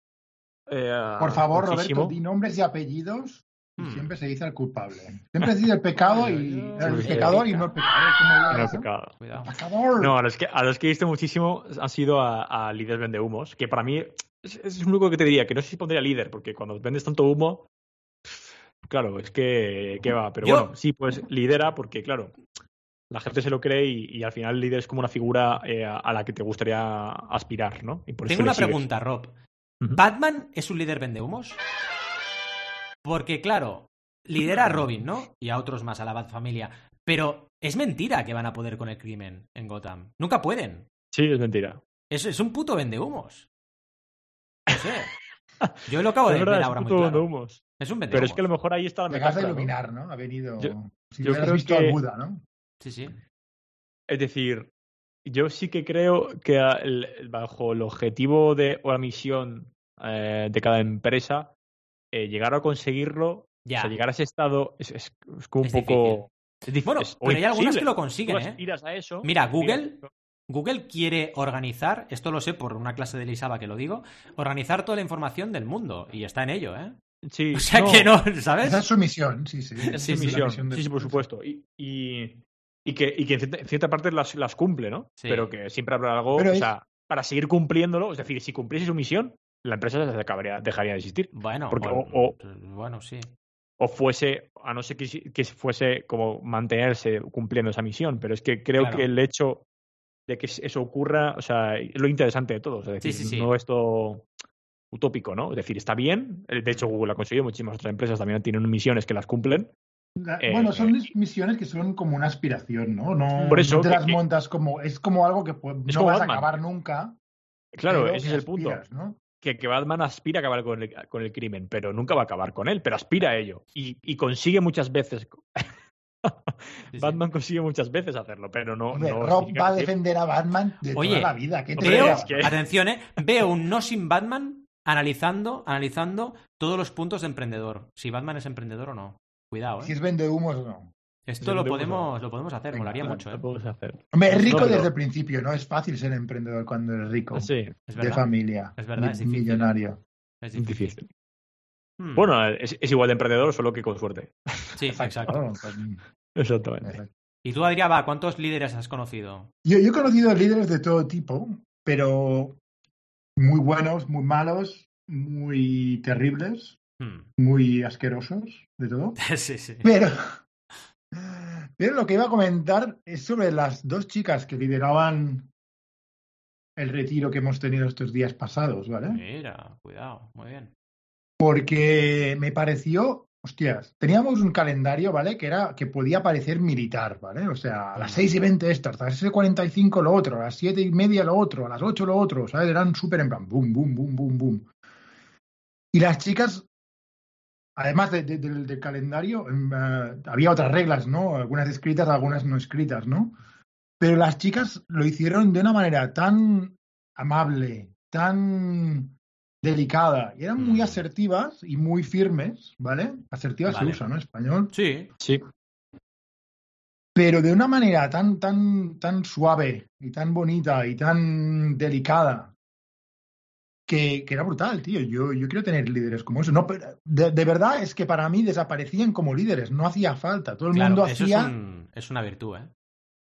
Eh, por favor, Roberto, di nombres y apellidos Hmm. siempre se dice al culpable. Siempre se dice el pecado y el pecador y no el pecado. No el pecado. No, a los, que, a los que he visto muchísimo han sido a, a líderes vende humos, que para mí es, es lo único que te diría, que no sé si pondría líder, porque cuando vendes tanto humo, claro, es que, que va. Pero bueno, sí, pues lidera, porque claro, la gente se lo cree y, al final el líder es como una figura eh, a, la que te gustaría aspirar, ¿no? Tengo una pregunta, Rob. ¿Batman es un líder vende humos? Porque, claro, lidera a Robin, ¿no? Y a otros más, a la Bad Familia. Pero es mentira que van a poder con el crimen en Gotham. Nunca pueden. Sí, es mentira. Es, es un puto vendehumos. No sé. Yo lo acabo [LAUGHS] de ver ahora muy claro. Humos. Es un vendehumos. Pero es que a lo mejor ahí está la metáfora. de iluminar, ¿no? Ha venido... Yo, si yo creo visto que... Buda, ¿no? Sí, sí. Es decir, yo sí que creo que bajo el objetivo de, o la misión eh, de cada empresa eh, llegar a conseguirlo, ya. o sea, llegar a ese estado es, es, como un poco... bueno, pero hay algunas que lo consiguen, ¿eh? A eso, Mira, Google, Google quiere organizar, esto lo sé por una clase de Elisaba que lo digo, organizar toda la información del mundo y está en ello, ¿eh? Sí, [LAUGHS] o sea que no, ¿sabes? Esa es su misión, sí, sí. [LAUGHS] Es su misión, sí, sí, por supuesto. Y, y, y, que, y que en cierta, parte las, las cumple, ¿no? Pero que siempre habrá algo, o sea, para seguir cumpliéndolo, es decir, si cumpliese su misión, la empresa se acabaría, dejaría de existir. Bueno, Porque, o, bueno, sí. O fuese, a no ser que, que, fuese como mantenerse cumpliendo esa misión, pero es que creo que el hecho de que eso ocurra, o sea, es lo interesante de todo. Es decir, no es todo utópico, ¿no? Es decir, está bien. De hecho, Google ha conseguido, muchísimas otras empresas también tienen misiones que las cumplen. Bueno, eh, son misiones que son como una aspiración, ¿no? No, por eso, te las montas como. Es como algo que no vas a acabar nunca. Claro, ese es el punto. ¿no? Que, Batman aspira a acabar con el, con el, crimen, pero nunca va a acabar con él, pero aspira a ello. Y, y consigue muchas veces. [LAUGHS] Batman consigue muchas veces hacerlo, pero no. Rob va a defender a Batman de toda la vida. ¿Qué te veo, Atención, ¿eh? [LAUGHS] Veo un no sin Batman analizando, analizando todos los puntos de emprendedor. Si Batman es emprendedor o no. Cuidado, ¿eh? Si es vende humos o no. Esto lo podemos, lo podemos hacer, molaría mucho. ¿eh? Lo hacer. Hombre, es rico desde el principio, ¿no? Es fácil ser emprendedor cuando eres rico. Sí, es De familia. Es verdad, es millonario. Es difícil. Hmm. Bueno, es, igual de emprendedor, solo que con suerte. Sí, exacto. Pues, Exactamente. Y tú, Adrián, va, ¿cuántos líderes has conocido? Yo, he conocido líderes de todo tipo, pero muy buenos, muy malos, muy terribles, hmm. muy asquerosos, de todo. [LAUGHS] sí, sí. Pero, pero lo que iba a comentar es sobre las dos chicas que lideraban el retiro que hemos tenido estos días pasados, ¿vale? Mira, cuidado, muy bien. Porque me pareció Hostias, teníamos un calendario, ¿vale? Que era que podía parecer militar, ¿vale? O sea, a las 6 y 20 esto, a las 6 y 45 lo otro, a las 7 y media lo otro, a las 8 lo otro, ¿sabes? Eran súper en plan, boom, boom, boom, boom, boom. Y las chicas, además del calendario, em, eh, había otras reglas, ¿no? Algunas escritas, algunas no escritas, ¿no? Pero las chicas lo hicieron de una manera tan amable, tan delicada. Y eran muy mm. asertivas y muy firmes, ¿vale? Asertivas se usa, ¿no? español. Sí. Sí. Pero de una manera tan, tan, tan suave y tan bonita y tan delicada que, que era brutal, tío. Yo, yo quiero tener líderes como eso. No, pero de, verdad es que para mí desaparecían como líderes. No hacía falta. Todo el mundo hacía. Es, es una virtud, ¿eh?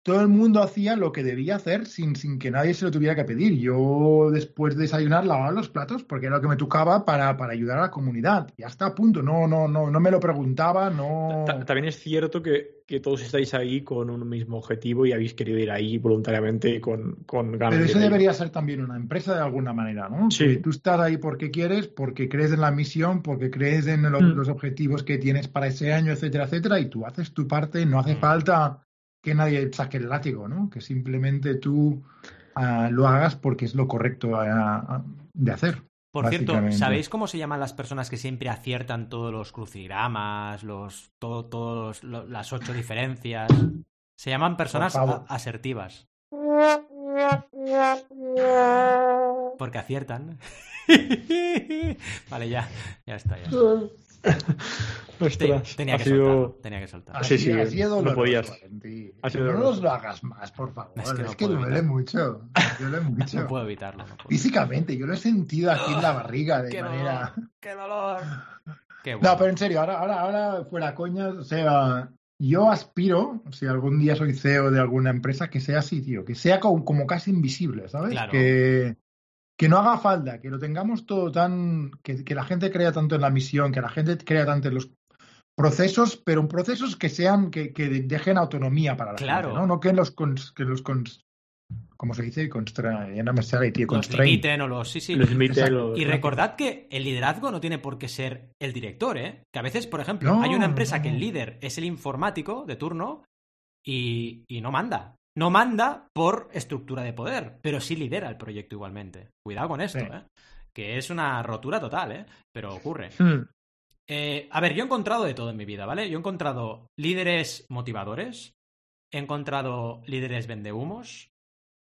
Todo el mundo hacía lo que debía hacer sin, sin que nadie se lo tuviera que pedir. Yo después de desayunar lavaba los platos porque era lo que me tocaba para, para ayudar a la comunidad. Y hasta a punto, no, no, no, no me lo preguntaba, no. También es cierto que, que, todos estáis ahí con un mismo objetivo y habéis querido ir ahí voluntariamente con, con ganas. Pero eso debería ser también una empresa de alguna manera, ¿no? Sí. Tú estás ahí porque quieres, porque crees en la misión, porque crees en mm. los objetivos que tienes para ese año, etcétera, etcétera, y tú haces tu parte, no hace mm. falta que nadie saque el látigo, ¿no? Que simplemente tú ah, lo hagas porque es lo correcto ah, ah, de hacer. Por cierto, ¿sabéis cómo se llaman las personas que siempre aciertan todos los crucigramas, los, todo, todos las ocho diferencias? Se llaman personas asertivas. Porque aciertan. [LAUGHS] vale, ya, ya está. Ya tenía, que soltarlo, tenía que soltarlo. Sí, sí, no podías. no nos lo hagas más, por favor. Es que, duele mucho. Duele [LAUGHS] mucho. no puedo evitarlo. Físicamente, yo lo he sentido aquí en la barriga de ¡Qué manera. Dolor, ¡Qué dolor! No, pero en serio, ahora, ahora, ahora fuera coña, o sea, yo aspiro, si algún día soy CEO de alguna empresa, que sea así, tío, que sea como, como casi invisible, ¿sabes? Claro. Que, que no haga falta, que lo tengamos todo tan, que, que, la gente crea tanto en la misión, que la gente crea tanto en los procesos, pero procesos que sean, que, que dejen autonomía para la claro. gente, ¿no? No que los, que los ¿cómo se dice? Constra... Ya no me sale, tío. Los limiten o los... Sí, sí. Los limiten, Y recordad que el liderazgo no tiene por qué ser el director, ¿eh? Que a veces, por ejemplo, hay una empresa que el líder es el informático de turno y, y no manda. No manda por estructura de poder, pero sí lidera el proyecto igualmente. Cuidado con esto, ¿eh? Que es una rotura total, ¿eh? Pero ocurre. Hmm. Eh, a ver, yo he encontrado de todo en mi vida, ¿vale? Yo he encontrado líderes motivadores, he encontrado líderes vendehumos,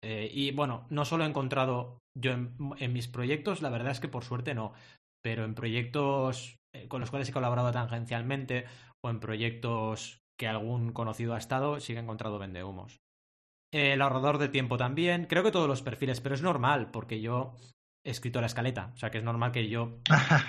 eh, y bueno, no solo he encontrado yo en, mis proyectos, la verdad es que por suerte no, pero en proyectos eh, con los cuales he colaborado tangencialmente o en proyectos que algún conocido ha estado, sí que he encontrado vendehumos el ahorrador de tiempo también. Creo que todos los perfiles, pero es normal, porque yo he escrito la escaleta. O sea, que es normal que yo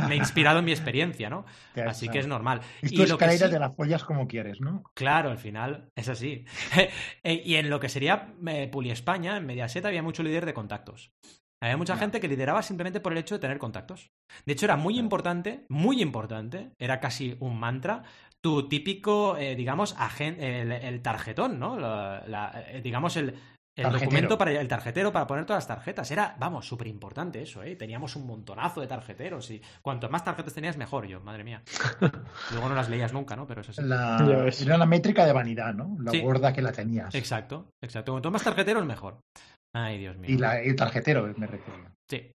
me he inspirado en mi experiencia, ¿no? [LAUGHS] Así que es normal. Y tu escaleta de las follas como quieres, ¿no? Claro, al final es así. [LAUGHS] Eh, y en lo que sería eh, Puli España, en Mediaset, había mucho líder de contactos. Había mucha gente que lideraba simplemente por el hecho de tener contactos. De hecho, era muy importante, muy importante, era casi un mantra, tu típico, eh, digamos, el, tarjetón, ¿no? Eh, digamos, el, documento para el tarjetero para poner todas las tarjetas. Era, vamos, súper importante eso, ¿eh? Teníamos un montonazo de tarjeteros y cuanto más tarjetas tenías, mejor yo, madre mía. [LAUGHS] Luego no las leías nunca, ¿no? Pero eso sí. Era la métrica de vanidad, ¿no? La gorda que la tenías. Exacto, exacto. Cuanto más tarjeteros, mejor. Ay, Dios mío. Y, la, el tarjetero, me refiero. Sí.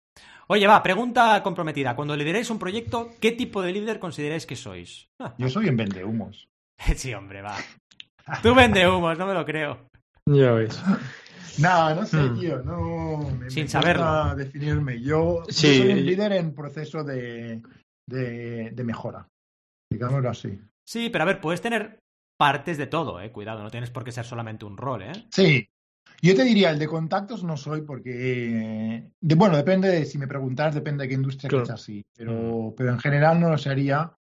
Oye, va, pregunta comprometida. Cuando lideráis un proyecto, ¿qué tipo de líder consideráis que sois? Yo soy en vendehumos. [LAUGHS] sí, hombre, va. Tú vendehumos, no me lo creo. Ya ves. no, no sé, hmm. tío, no. Sin saberlo. definirme. Yo, soy un líder en proceso de, de, mejora, digámoslo así. Sí, pero a ver, puedes tener partes de todo, eh. Cuidado, no tienes por qué ser solamente un rol, eh. Sí. Yo te diría, el de contactos no soy porque. De, bueno, depende de, si me preguntas, depende de qué industria que es así. Pero, hmm. pero en general no lo sería.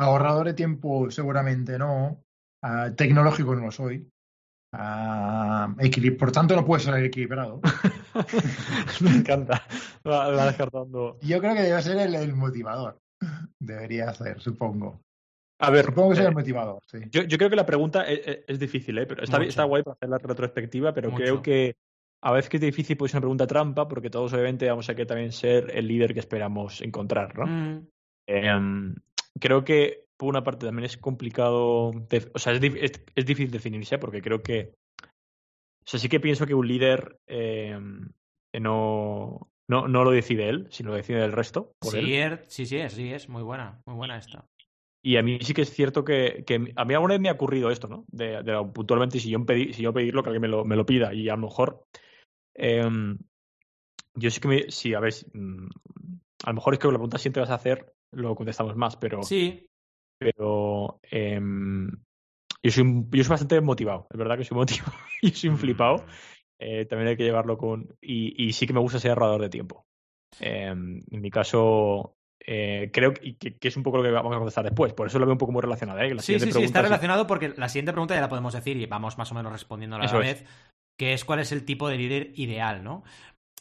Ahorrador de tiempo, seguramente no. Ah, tecnológico no lo soy. Ah, por tanto, no puede ser equilibrado. [LAUGHS] Me encanta. Va, descartando. Yo creo que debe ser el, motivador. Debería ser, supongo. A ver, supongo que eh, motivador. Sí. Yo, creo que la pregunta es, difícil, ¿eh? pero está, está, guay para hacer la retrospectiva, pero creo que a veces que es difícil, pues es una pregunta trampa, porque todos obviamente vamos a querer también ser el líder que esperamos encontrar, ¿no? Mm. Em, creo que por una parte también es complicado, o sea, es, es, difícil definirse porque creo que, o sea, sí que pienso que un líder eh, no, no, no lo decide él, sino lo decide el resto. sí, er, sí, sí, sí, es muy buena, muy buena esta. Y a mí sí que es cierto que, que a mí alguna vez me ha ocurrido esto, ¿no? De, puntualmente, si yo, pedí, si yo pedirlo, que alguien me lo, me lo pida. Y a lo mejor, em, yo sí que me, sí, a ver, mm, a lo mejor es que la pregunta siempre vas a hacer, lo contestamos más, pero... Sí, pero em, yo, soy yo soy bastante motivado, es verdad que soy motivado [LAUGHS] y soy un flipado. Mm. Eh, también hay que llevarlo con... Y, sí que me gusta ser ahorrador de tiempo. Em, en mi caso, eh, creo que, que, es un poco lo que vamos a contestar después. Por eso lo veo un poco muy relacionado. ¿eh? sí, sí, sí, está relacionado porque la siguiente pregunta ya la podemos decir y vamos más o menos respondiendo a la vez, que es cuál es el tipo de líder ideal, ¿no?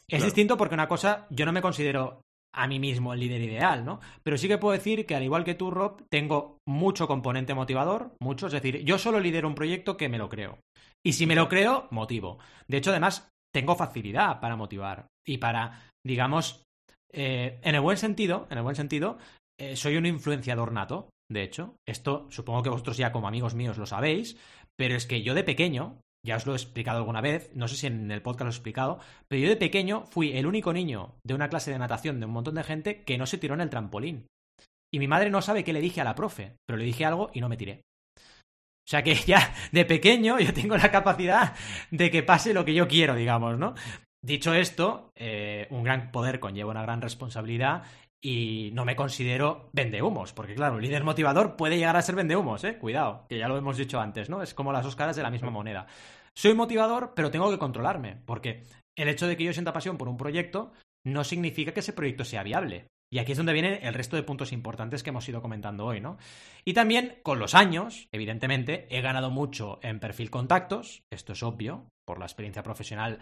Es distinto porque una cosa, yo no me considero a mí mismo el líder ideal, ¿no? Pero sí que puedo decir que al igual que tú, Rob, tengo mucho componente motivador, mucho, es decir, yo solo lidero un proyecto que me lo creo. Y si me lo creo, motivo. De hecho, además, tengo facilidad para motivar y para, digamos, eh, en el buen sentido, en el buen sentido, eh, soy un influenciador nato. De hecho, esto supongo que vosotros ya como amigos míos lo sabéis, pero es que yo de pequeño, ya os lo he explicado alguna vez, no sé si en el podcast lo he explicado, pero yo de pequeño fui el único niño de una clase de natación de un montón de gente que no se tiró en el trampolín. Y mi madre no sabe qué le dije a la profe, pero le dije algo y no me tiré. O sea que [LAUGHS] ya de pequeño yo tengo la capacidad de que pase lo que yo quiero, digamos, ¿no? Dicho esto, eh, un gran poder conlleva una gran responsabilidad y no me considero vendehumos, porque claro, un líder motivador puede llegar a ser vendehumos, ¿eh? Cuidado, que ya lo hemos dicho antes, ¿no? Es como las dos caras de la misma moneda. Soy motivador, pero tengo que controlarme, porque el hecho de que yo sienta pasión por un proyecto no significa que ese proyecto sea viable. Y aquí es donde vienen el resto de puntos importantes que hemos ido comentando hoy, ¿no? Y también, con los años, evidentemente, he ganado mucho en perfil contactos, esto es obvio, por la experiencia profesional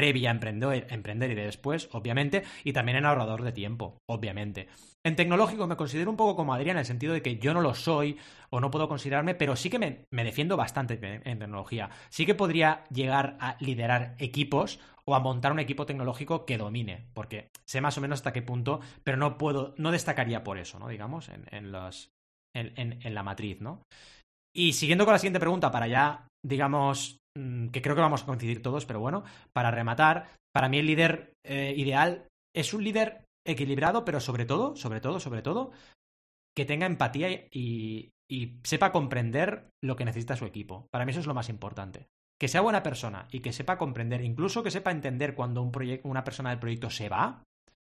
previa a emprender, emprender y de después, obviamente, y también en ahorrador de tiempo, obviamente. En tecnológico me considero un poco como Adrián en el sentido de que yo no lo soy o no puedo considerarme, pero sí que me, defiendo bastante en tecnología. Sí que podría llegar a liderar equipos o a montar un equipo tecnológico que domine, porque sé más o menos hasta qué punto, pero no puedo, no destacaría por eso, ¿no? Digamos, en, en los, en, en, la matriz, ¿no? Y siguiendo con la siguiente pregunta, para ya, digamos, que creo que vamos a coincidir todos, pero bueno, para rematar, para mí el líder eh, ideal es un líder equilibrado, pero sobre todo, sobre todo, sobre todo, que tenga empatía y, sepa comprender lo que necesita su equipo. Para mí eso es lo más importante. Que sea buena persona y que sepa comprender, incluso que sepa entender cuando un una persona del proyecto se va,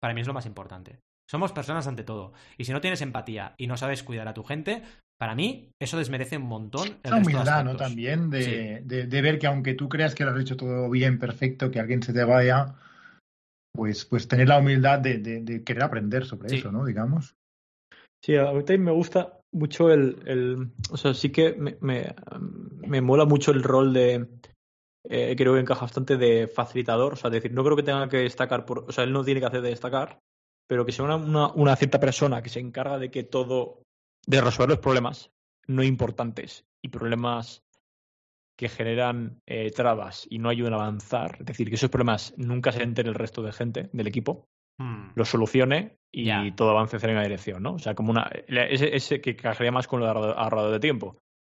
para mí es lo más importante. Somos personas ante todo. Y si no tienes empatía y no sabes cuidar a tu gente, para mí eso desmerece un montón. El humildad, ¿no? También de, de, ver que aunque tú creas que lo has hecho todo bien, perfecto, que alguien se te vaya, pues, pues tener la humildad de, de querer aprender sobre eso, ¿no? Digamos. Sí, a mí también me gusta mucho el, el o sea, sí que me, me, me mola mucho el rol de, eh, creo que encaja bastante de facilitador, o sea, decir, no creo que tenga que destacar, por, o sea, él no tiene que hacer de destacar, pero que sea una, una, una cierta persona que se encarga de que todo, de resolver los problemas no importantes y problemas que generan eh, trabas y no ayudan a avanzar, es decir, que esos problemas nunca se enteren el resto de gente del equipo, hmm. los solucione y todo avance en la dirección, ¿no? O sea, como una. Ese, ese que cajaría más con lo de ahorrado de tiempo.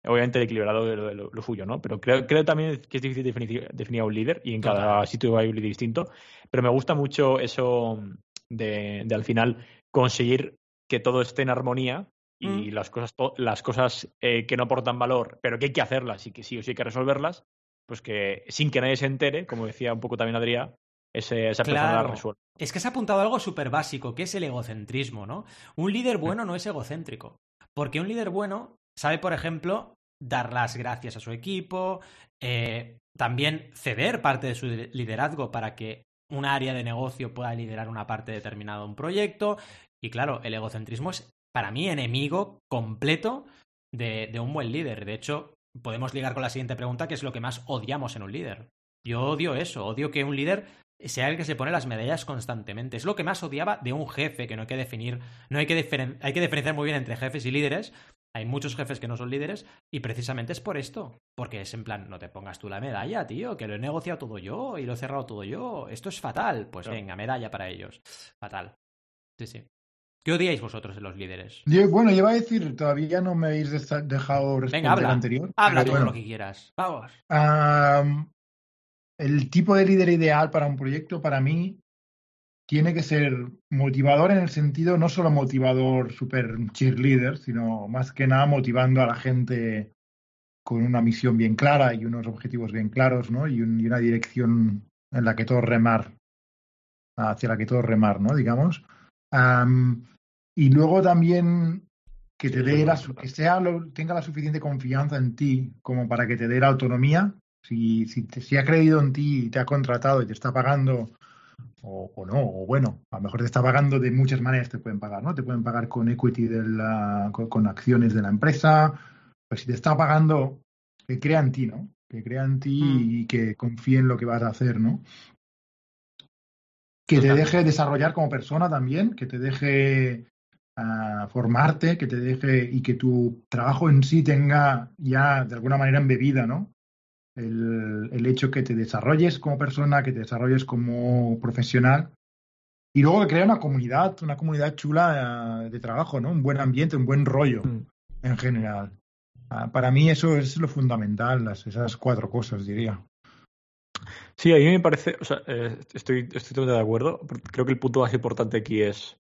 Obviamente el equilibrado de lo, lo, suyo, ¿no? Pero creo, creo, también que es difícil definir, definir, a un líder y en cada sitio hay un líder distinto. Pero me gusta mucho eso de, de al final conseguir que todo esté en armonía y mm. las cosas, las cosas eh, que no aportan valor, pero que hay que hacerlas y que sí o sí hay que resolverlas, pues que sin que nadie se entere, como decía un poco también Adrián, ese, esa persona resuelve. Es que se ha apuntado algo súper básico, que es el egocentrismo, ¿no? Un líder bueno no es egocéntrico. Porque un líder bueno sabe, por ejemplo, dar las gracias a su equipo, eh, también ceder parte de su liderazgo para que un área de negocio pueda liderar una parte determinada de un proyecto. Y claro, el egocentrismo es para mí enemigo completo de, de un buen líder. De hecho, podemos ligar con la siguiente pregunta, que es lo que más odiamos en un líder. Yo odio eso, odio que un líder sea el que se pone las medallas constantemente. Es lo que más odiaba de un jefe, que no hay que definir, no hay que, hay que diferenciar muy bien entre jefes y líderes. Hay muchos jefes que no son líderes y precisamente es por esto. Porque es en plan, no te pongas tú la medalla, tío, que lo he negociado todo yo y lo he cerrado todo yo. Esto es fatal. Pues venga, medalla para ellos. Fatal. Sí, sí. ¿Qué odiáis vosotros de los líderes? bueno, yo iba a decir, todavía no me habéis dejado responder Venga, habla, anterior. Habla todo lo que quieras. Vamos. el tipo de líder ideal para un proyecto, para mí, tiene que ser motivador en el sentido, no solo motivador super cheerleader, sino más que nada motivando a la gente con una misión bien clara y unos objetivos bien claros, ¿no? Y, una dirección en la que todos remar, hacia la que todos remar, ¿no? Digamos. Y luego también que te dé la, que sea tenga la suficiente confianza en ti como para que te dé la autonomía. Si, si, si ha creído en ti y te ha contratado y te está pagando o, no, o bueno, a lo mejor te está pagando de muchas maneras, te pueden pagar, ¿no? Te pueden pagar con equity de la, con, acciones de la empresa, pues si te está pagando, que crea en ti, ¿no? Que crea en ti mm. y que confíe en lo que vas a hacer, ¿no? Que te deje desarrollar como persona también, que te deje ah, formarte, que te deje y que tu trabajo en sí tenga ya de alguna manera embebida, ¿no? el, el, hecho que te desarrolles como persona, que te desarrolles como profesional y luego que crea una comunidad, una comunidad chula eh, de trabajo, ¿no? Un buen ambiente, un buen rollo mm. en general. Ah, para mí eso es lo fundamental, las, esas cuatro cosas, diría. Sí, a mí me parece, o sea, eh, estoy, estoy totalmente de acuerdo. Creo que el punto más importante aquí es,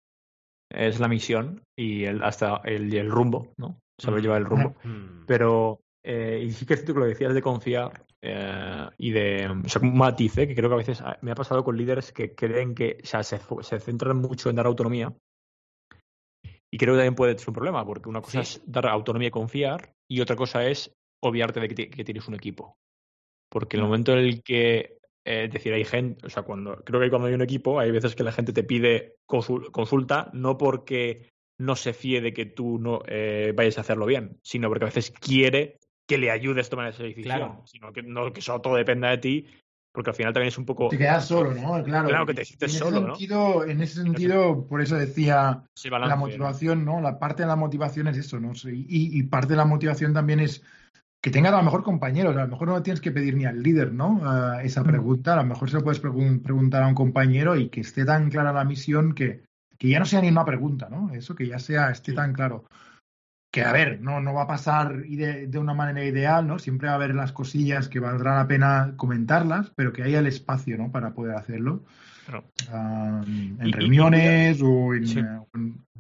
es la misión y el, hasta el, el rumbo, ¿no? Saber mm. llevar el rumbo. Mm. Pero eh, y sí que es cierto que lo decías de confiar eh, y de. O sea, un matiz, ¿eh? que creo que a veces me ha pasado con líderes que creen que o sea, se, se, centran mucho en dar autonomía. Y creo que también puede ser un problema, porque una cosa es dar autonomía y confiar, y otra cosa es obviarte de que, tienes un equipo. Porque en el momento en el que es decir, hay gente, o sea, cuando creo que cuando hay un equipo, hay veces que la gente te pide consulta, no porque no se fíe de que tú no vayas a hacerlo bien, sino porque a veces quiere que le ayudes a tomar esa decisión, sino que no que eso todo dependa de ti, porque al final también es un poco... Te quedas solo, ¿no? Claro, claro que te sientes solo, ¿no? En ese sentido, por eso decía la motivación, ¿no? La parte de la motivación es eso, ¿no? Y, y, parte de la motivación también es que tengas a lo mejor compañeros, a lo mejor no tienes que pedir ni al líder, ¿no? esa pregunta, a lo mejor se lo puedes preguntar a un compañero y que esté tan clara la misión que, que ya no sea ni una pregunta, ¿no? Eso que ya sea, esté tan claro que a ver, no, no va a pasar de, de, una manera ideal, ¿no? Siempre va a haber las cosillas que valdrá la pena comentarlas, pero que haya el espacio, ¿no? Para poder hacerlo. en reuniones o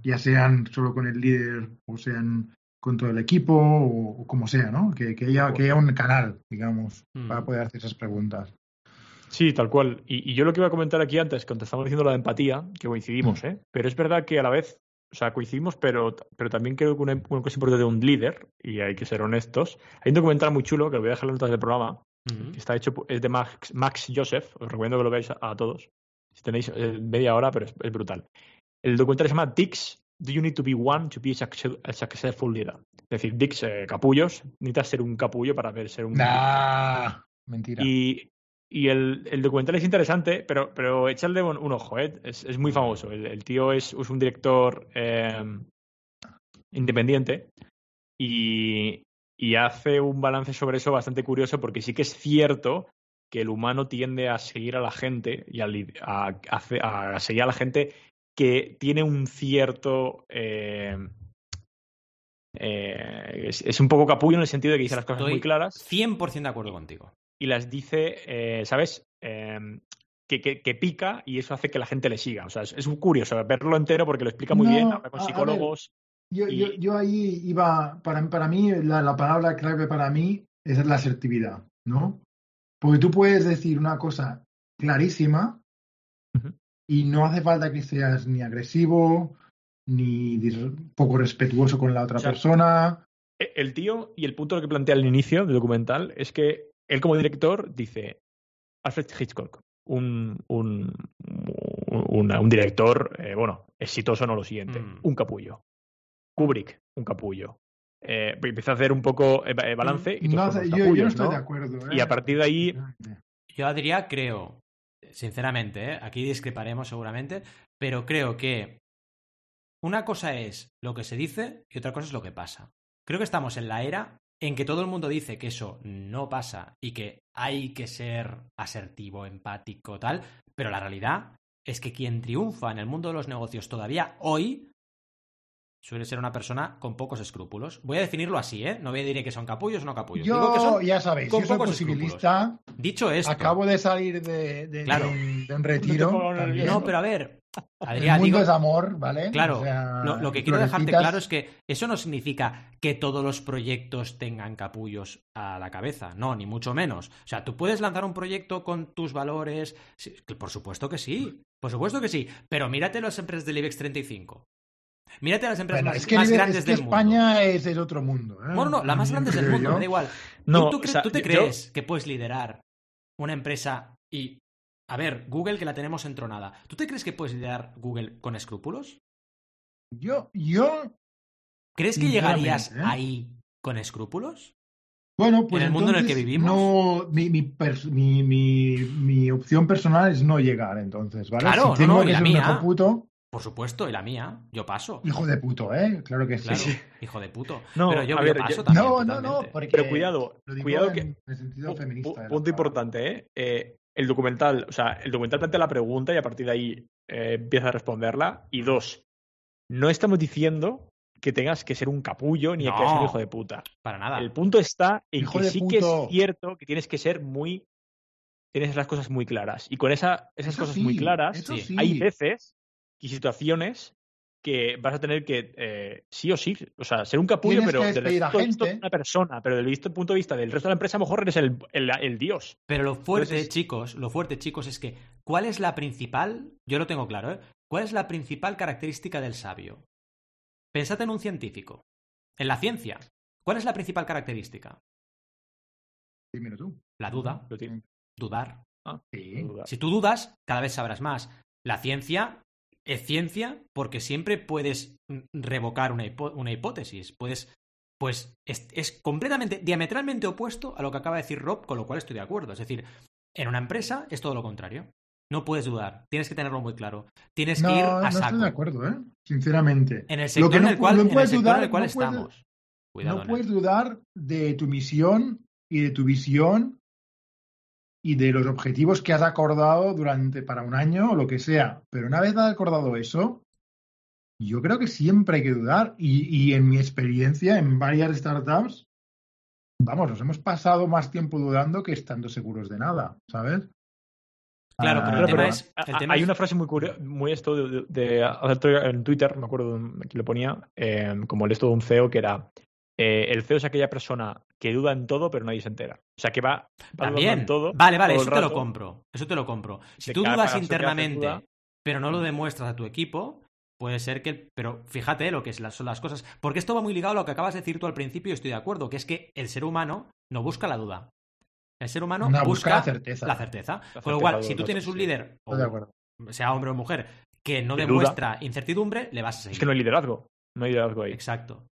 ya sean solo con el líder o sean con todo el equipo o, como sea, ¿no? Que, que, haya, que haya un canal, digamos, para mm. poder hacer esas preguntas. Sí, tal cual. Y, yo lo que iba a comentar aquí antes, cuando estábamos diciendo la empatía, que coincidimos, mm. ¿eh? Pero es verdad que a la vez o sea, coincidimos, pero, pero también creo que una, cosa importante de un líder, y hay que ser honestos, hay un documental muy chulo que lo voy a dejar en las notas del programa, que está hecho, es de Max, Max Joseph, os recomiendo que lo veáis a, todos, si tenéis eh, media hora, pero es, brutal. El documental se llama Dix, Do You Need to Be One to Be a Successful Leader? Es decir, Dix, eh, capullos, necesitas ser un capullo para ser un... Nah, mentira. Y, y el, el, documental es interesante, pero, pero echarle un, ojo, ¿eh? es, es, muy famoso. El, tío es, es, un director eh, independiente y, y, hace un balance sobre eso bastante curioso porque sí que es cierto que el humano tiende a seguir a la gente y a, a, a seguir a la gente que tiene un cierto... Eh, eh, es, es, un poco capullo en el sentido de que dice las cosas muy claras. 100% de acuerdo contigo y las dice, eh, ¿sabes? Em, que, que, pica y eso hace que la gente le siga. O sea, es, es curioso verlo entero porque lo explica muy bien, con psicólogos. yo, yo, yo, ahí iba, para, para mí, la, la, palabra clave para mí es la asertividad, ¿no? Porque tú puedes decir una cosa clarísima y no hace falta que seas ni agresivo, ni poco respetuoso con la otra persona. E, el tío, y el punto que plantea al inicio del documental, es que él como director dice, Alfred Hitchcock, un, un, un, director, eh, bueno, exitoso no lo siguiente, mm. un capullo. Kubrick, un capullo. Eh, empieza a hacer un poco eh, balance y no, yo, yo, no estoy de acuerdo. Y a partir de ahí... Yo diría, creo, sinceramente, aquí discreparemos seguramente, pero creo que una cosa es lo que se dice y otra cosa es lo que pasa. Creo que estamos en la era en que todo el mundo dice que eso no pasa y que hay que ser asertivo, empático, tal, pero la realidad es que quien triunfa en el mundo de los negocios todavía hoy suele ser una persona con pocos escrúpulos. Voy a definirlo así, ¿eh? No voy a decir que son capullos o no capullos. Yo, ya sabéis, yo soy posibilista. Dicho esto. Acabo de salir de, un, [LAUGHS] retiro. No, pero a ver. Adrián, el mundo es amor, ¿vale? Claro. lo, que quiero dejarte claro es que eso no significa que todos los proyectos tengan capullos a la cabeza. No, ni mucho menos. O sea, tú puedes lanzar un proyecto con tus valores. por supuesto que sí. Por supuesto que sí. Pero mírate las empresas del IBEX 35. Mírate las empresas más, grandes del mundo. España es el otro mundo. ¿eh? Bueno, no, la más grande del mundo, me da igual. No, ¿Tú, te crees que puedes liderar una empresa y. A ver, Google que la tenemos entronada. ¿Tú te crees que puedes liderar Google con escrúpulos? Yo, yo. ¿Crees que llegarías ¿eh? ahí con escrúpulos? Bueno, pues. En el mundo en el que vivimos. No, mi, mi, mi, opción personal es no llegar, entonces, ¿vale? Claro, si tengo no, que la mía. Puto, por supuesto, y la mía, yo paso. Hijo de puto, ¿eh? Claro que sí. Hijo de puto. No, pero yo, paso también. No, no, no. pero cuidado, cuidado que. En el sentido feminista punto importante, ¿eh? ¿eh? El documental, o sea, el documental plantea la pregunta y a partir de ahí eh, empieza a responderla. Y dos, no estamos diciendo que tengas que ser un capullo ni que seas un hijo de puta. Para nada. El punto está en que sí que es cierto que tienes que ser muy. Tienes las cosas muy claras. Y con esa, esas cosas muy claras, hay veces y situaciones que vas a tener que eh, sí o sí, o sea, ser un capullo, pero del punto de una persona, pero del punto de vista del resto de la empresa, a lo mejor eres el, el, dios. Pero lo fuerte, chicos, lo fuerte, chicos, es que ¿cuál es la principal? Yo lo tengo claro, ¿eh? ¿Cuál es la principal característica del sabio? Pensad en un científico. En la ciencia, ¿cuál es la principal característica? Dímelo tú. La duda. Lo Dudar. Ah, sí. Si tú dudas, cada vez sabrás más. La ciencia es ciencia porque siempre puedes revocar una, hipótesis. Puedes. Pues es, completamente, diametralmente opuesto a lo que acaba de decir Rob, con lo cual estoy de acuerdo. Es decir, en una empresa es todo lo contrario. No puedes dudar, tienes que tenerlo muy claro. Tienes que ir a no saco. estoy de acuerdo, ¿eh? Sinceramente. En el sector, en, el cual, estamos. no puedes dudar de tu misión y de tu visión y de los objetivos que has acordado durante para un año o lo que sea. Pero una vez has acordado eso, yo creo que siempre hay que dudar. Y, en mi experiencia en varias startups, vamos, nos hemos pasado más tiempo dudando que estando seguros de nada, ¿sabes? Claro, pero, el tema es, hay una frase muy curiosa, muy esto de, en Twitter, me acuerdo que lo ponía, eh, como el esto de un CEO que era eh, el CEO es aquella persona que duda en todo, pero nadie se entera. O sea, que va, También. en todo. Vale, vale, eso te lo compro. Eso te lo compro. Si tú dudas internamente, pero no lo demuestras a tu equipo, puede ser que. Pero fíjate lo que son las cosas. Porque esto va muy ligado a lo que acabas de decir tú al principio, y estoy de acuerdo, que es que el ser humano no busca la duda. El ser humano busca, la certeza. La certeza. Con lo cual, si tú tienes un líder, sea hombre o mujer, que no demuestra incertidumbre, le vas a seguir. Es que no hay liderazgo. No hay liderazgo ahí. Exacto.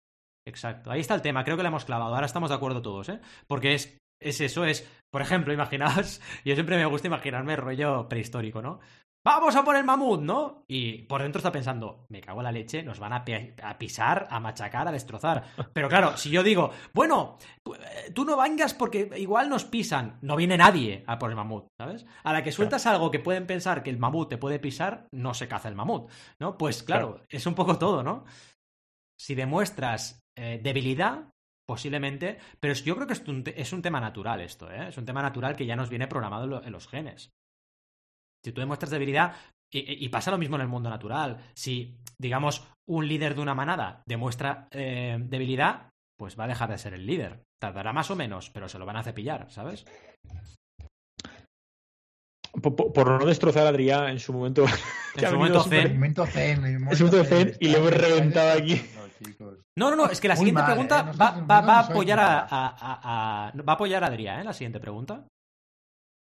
Exacto. Ahí está el tema. Creo que lo hemos clavado. Ahora estamos de acuerdo todos, ¿eh? Porque es, es eso, es, por ejemplo, imaginaos, [LAUGHS] yo siempre me gusta imaginarme rollo prehistórico, ¿no? Vamos a por el mamut, ¿no? Y por dentro está pensando, me cago en la leche, nos van a, pisar, a machacar, a destrozar. Pero claro, si yo digo, bueno, tú no vengas porque igual nos pisan, no viene nadie a por el mamut, ¿sabes? A la que sueltas algo que pueden pensar que el mamut te puede pisar, no se caza el mamut, ¿no? Pues claro. es un poco todo, ¿no? Si demuestras eh, debilidad, posiblemente, pero yo creo que es un, tema natural esto, ¿eh? Es un tema natural que ya nos viene programado en, los genes. Si tú demuestras debilidad, y, pasa lo mismo en el mundo natural, si, digamos, un líder de una manada demuestra eh, debilidad, pues va a dejar de ser el líder. Tardará más o menos, pero se lo van a cepillar, ¿sabes? por, no destrozar a Adrián en su momento. [LAUGHS] En su momento zen. momento zen. En su momento zen y le hemos reventado aquí. No, no, no, es que la siguiente pregunta ¿eh? va, a apoyar a, va a apoyar a Adrián, ¿eh? La siguiente pregunta.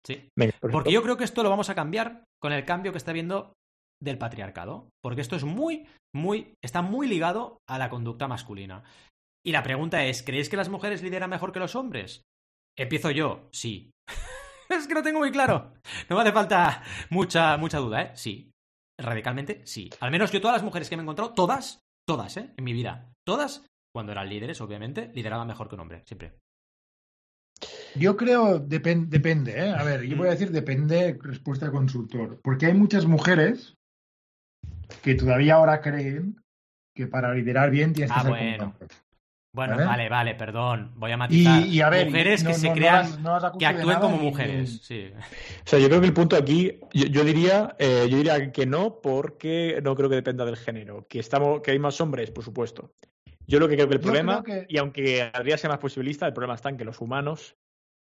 Sí. Porque yo creo que esto lo vamos a cambiar con el cambio que está viendo del patriarcado. Porque esto es muy, muy, está muy ligado a la conducta masculina. Y la pregunta es, ¿creéis que las mujeres lideran mejor que los hombres? Empiezo yo, sí. [LAUGHS] es que no tengo muy claro. No me hace falta mucha, mucha duda, ¿eh? Sí. Radicalmente, sí. Al menos yo todas las mujeres que me he encontrado, todas, todas, ¿eh? En mi vida. Todas, cuando eran líderes, obviamente, lideraban mejor que un hombre, siempre. Yo creo, depende, ¿eh? A ver, yo voy a decir depende, respuesta de consultor. Porque hay muchas mujeres que todavía ahora creen que para liderar bien tienes que ah, ser bueno. Bueno, vale, vale, perdón. Voy a matizar. Y, a ver, mujeres que se crean, que actúen como mujeres. Sí. O sea, yo creo que el punto aquí, yo, diría, eh, yo diría que no, porque no creo que dependa del género. Que estamos, que hay más hombres, por supuesto. Yo lo que creo que el problema, y aunque Adrián sea más posibilista, el problema está en que los humanos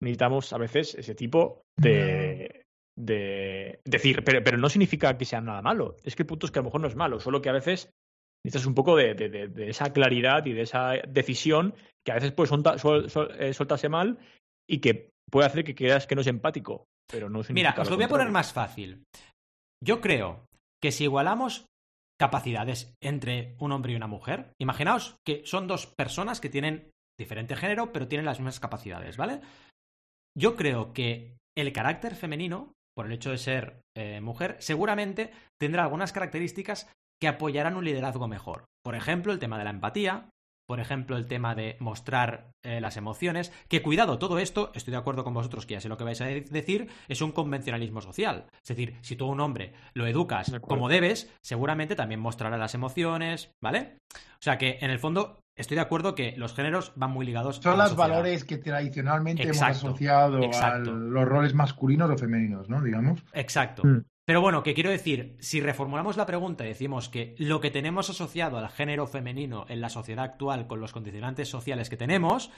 necesitamos a veces ese tipo de, de decir, pero, pero no significa que sea nada malo. Es que el punto es que a lo mejor no es malo, solo que a veces necesitas un poco de, de, esa claridad y de esa decisión que a veces puede eh, soltarse mal y que puede hacer que creas que no es empático, pero no Mira, os lo voy a poner más fácil. Yo creo que si igualamos capacidades entre un hombre y una mujer, imaginaos que son dos personas que tienen diferente género, pero tienen las mismas capacidades, ¿vale? Yo creo que el carácter femenino, por el hecho de ser eh, mujer, seguramente tendrá algunas características que apoyarán un liderazgo mejor. Por ejemplo, el tema de la empatía, por ejemplo, el tema de mostrar eh, las emociones, que cuidado, todo esto, estoy de acuerdo con vosotros, que ya sé lo que vais a decir, es un convencionalismo social. Es decir, si tú a un hombre lo educas como debes, seguramente también mostrará las emociones, ¿vale? O sea que, en el fondo, estoy de acuerdo que los géneros van muy ligados. Son los valores que tradicionalmente hemos asociado a los roles masculinos o femeninos, ¿no? Digamos. Exacto. Mm. Pero bueno, que quiero decir, si reformulamos la pregunta y decimos que lo que tenemos asociado al género femenino en la sociedad actual con los condicionantes sociales que tenemos,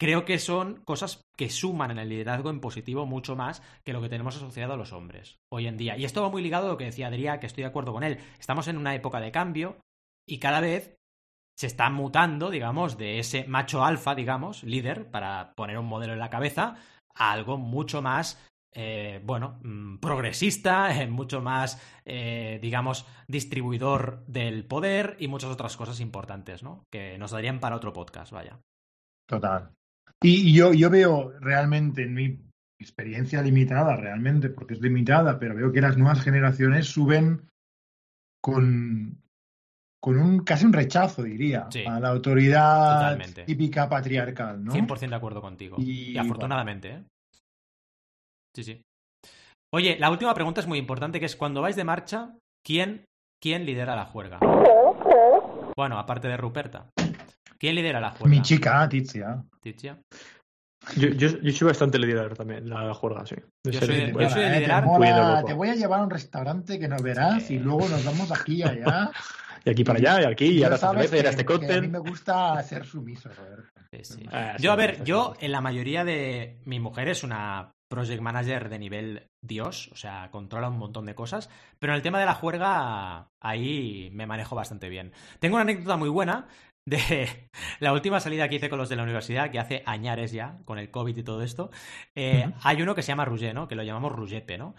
creo que son cosas que suman en el liderazgo en positivo mucho más que lo que tenemos asociado a los hombres hoy en día. Y esto va muy ligado a lo que decía Adrián, que estoy de acuerdo con él. Estamos en una época de cambio y cada vez se está mutando, digamos, de ese macho alfa, digamos, líder, para poner un modelo en la cabeza, a algo mucho más eh, bueno, mm, progresista, [LAUGHS] eh, mucho más, eh, digamos, distribuidor del poder y muchas otras cosas importantes, ¿no? Que nos darían para otro podcast, vaya. Total. Y yo, yo veo realmente en mi experiencia limitada, realmente, porque es limitada, pero veo que las nuevas generaciones suben con, con un casi un rechazo, diría, a la autoridad típica patriarcal, ¿no? 100% de acuerdo contigo. Y, afortunadamente, ¿eh? Sí, sí. Oye, la última pregunta es muy importante, que es cuando vais de marcha, ¿quién, quién lidera la juerga? Bueno, aparte de Ruperta. ¿Quién lidera la juerga? Mi chica, Titia. Titia. Yo, yo, soy bastante liderar también, la juerga, sí. Yo soy, de, yo soy, de liderar. Te, voy a llevar a un restaurante que no verás y luego nos vamos aquí y allá. [LAUGHS] y aquí para allá, y aquí, y ahora cerveza, y este cóctel. A mí me gusta ser sumiso, ah, yo, a ver, yo en la mayoría de mi mujer es una project manager de nivel Dios, o sea, controla un montón de cosas, pero en el tema de la juerga ahí me manejo bastante bien. Tengo una anécdota muy buena de [LAUGHS] la última salida que hice con los de la universidad, que hace añares ya, con el COVID y todo esto. Eh, hay uno que se llama Rouget, ¿no? Que lo llamamos Rougepe, ¿no?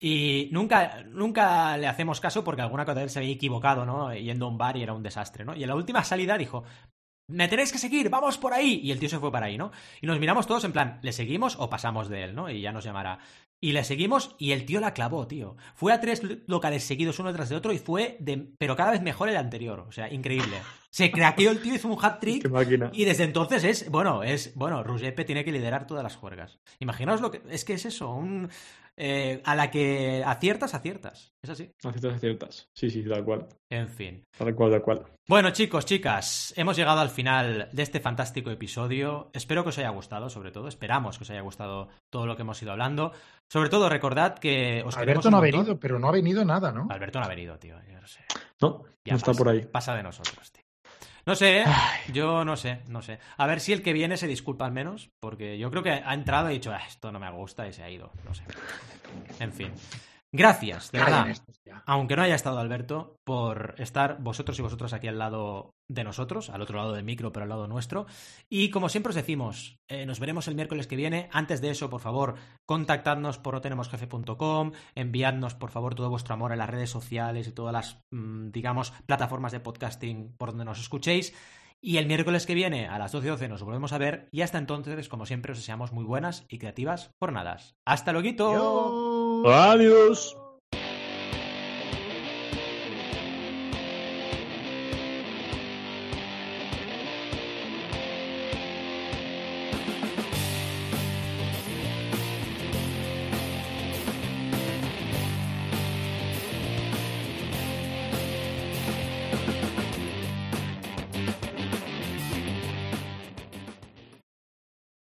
Y nunca, nunca le hacemos caso porque alguna cosa de él se había equivocado, ¿no? Yendo a un bar y era un desastre, ¿no? Y en la última salida dijo, me tenéis que seguir, vamos por ahí. Y el tío se fue para ahí, ¿no? Y nos miramos todos en plan, ¿le seguimos o pasamos de él, ¿no? Y ya nos llamará. Y le seguimos y el tío la clavó, tío. Fue a tres locales seguidos uno tras de otro y fue de... pero cada vez mejor el anterior. O sea, increíble. Se craqueó el tío, hizo un hat trick. [LAUGHS] Y desde entonces es, bueno, es, bueno, Rugepe tiene que liderar todas las juergas. Imaginaos lo que, es que es eso, un, eh, a la que aciertas, aciertas. Es así. Aciertas, aciertas. Sí, sí, tal cual. En fin. Tal cual, tal cual. Bueno, chicos, chicas, hemos llegado al final de este fantástico episodio. Espero que os haya gustado, sobre todo. Esperamos que os haya gustado todo lo que hemos ido hablando. Sobre todo, recordad que os Alberto no ha venido, pero no ha venido nada, ¿no? Alberto no ha venido, tío. Yo no sé. No, no está por ahí. Pasa de nosotros, tío. No sé, yo no sé, no sé. A ver si el que viene se disculpa al menos, porque yo creo que ha entrado y ha dicho, ah, esto no me gusta y se ha ido. No sé. En fin. Gracias, de verdad. Aunque no haya estado Alberto, por estar vosotros y vosotros aquí al lado de nosotros, al otro lado del micro, pero al lado nuestro. Y como siempre os decimos, eh, nos veremos el miércoles que viene. Antes de eso, por favor, contactadnos por otenemosjefe.com, enviadnos, por favor, todo vuestro amor en las redes sociales y todas las, mm, digamos, plataformas de podcasting por donde nos escuchéis. Y el miércoles que viene a las 12.12 nos volvemos a ver y hasta entonces, como siempre, os deseamos muy buenas y creativas jornadas. ¡Hasta luego! vários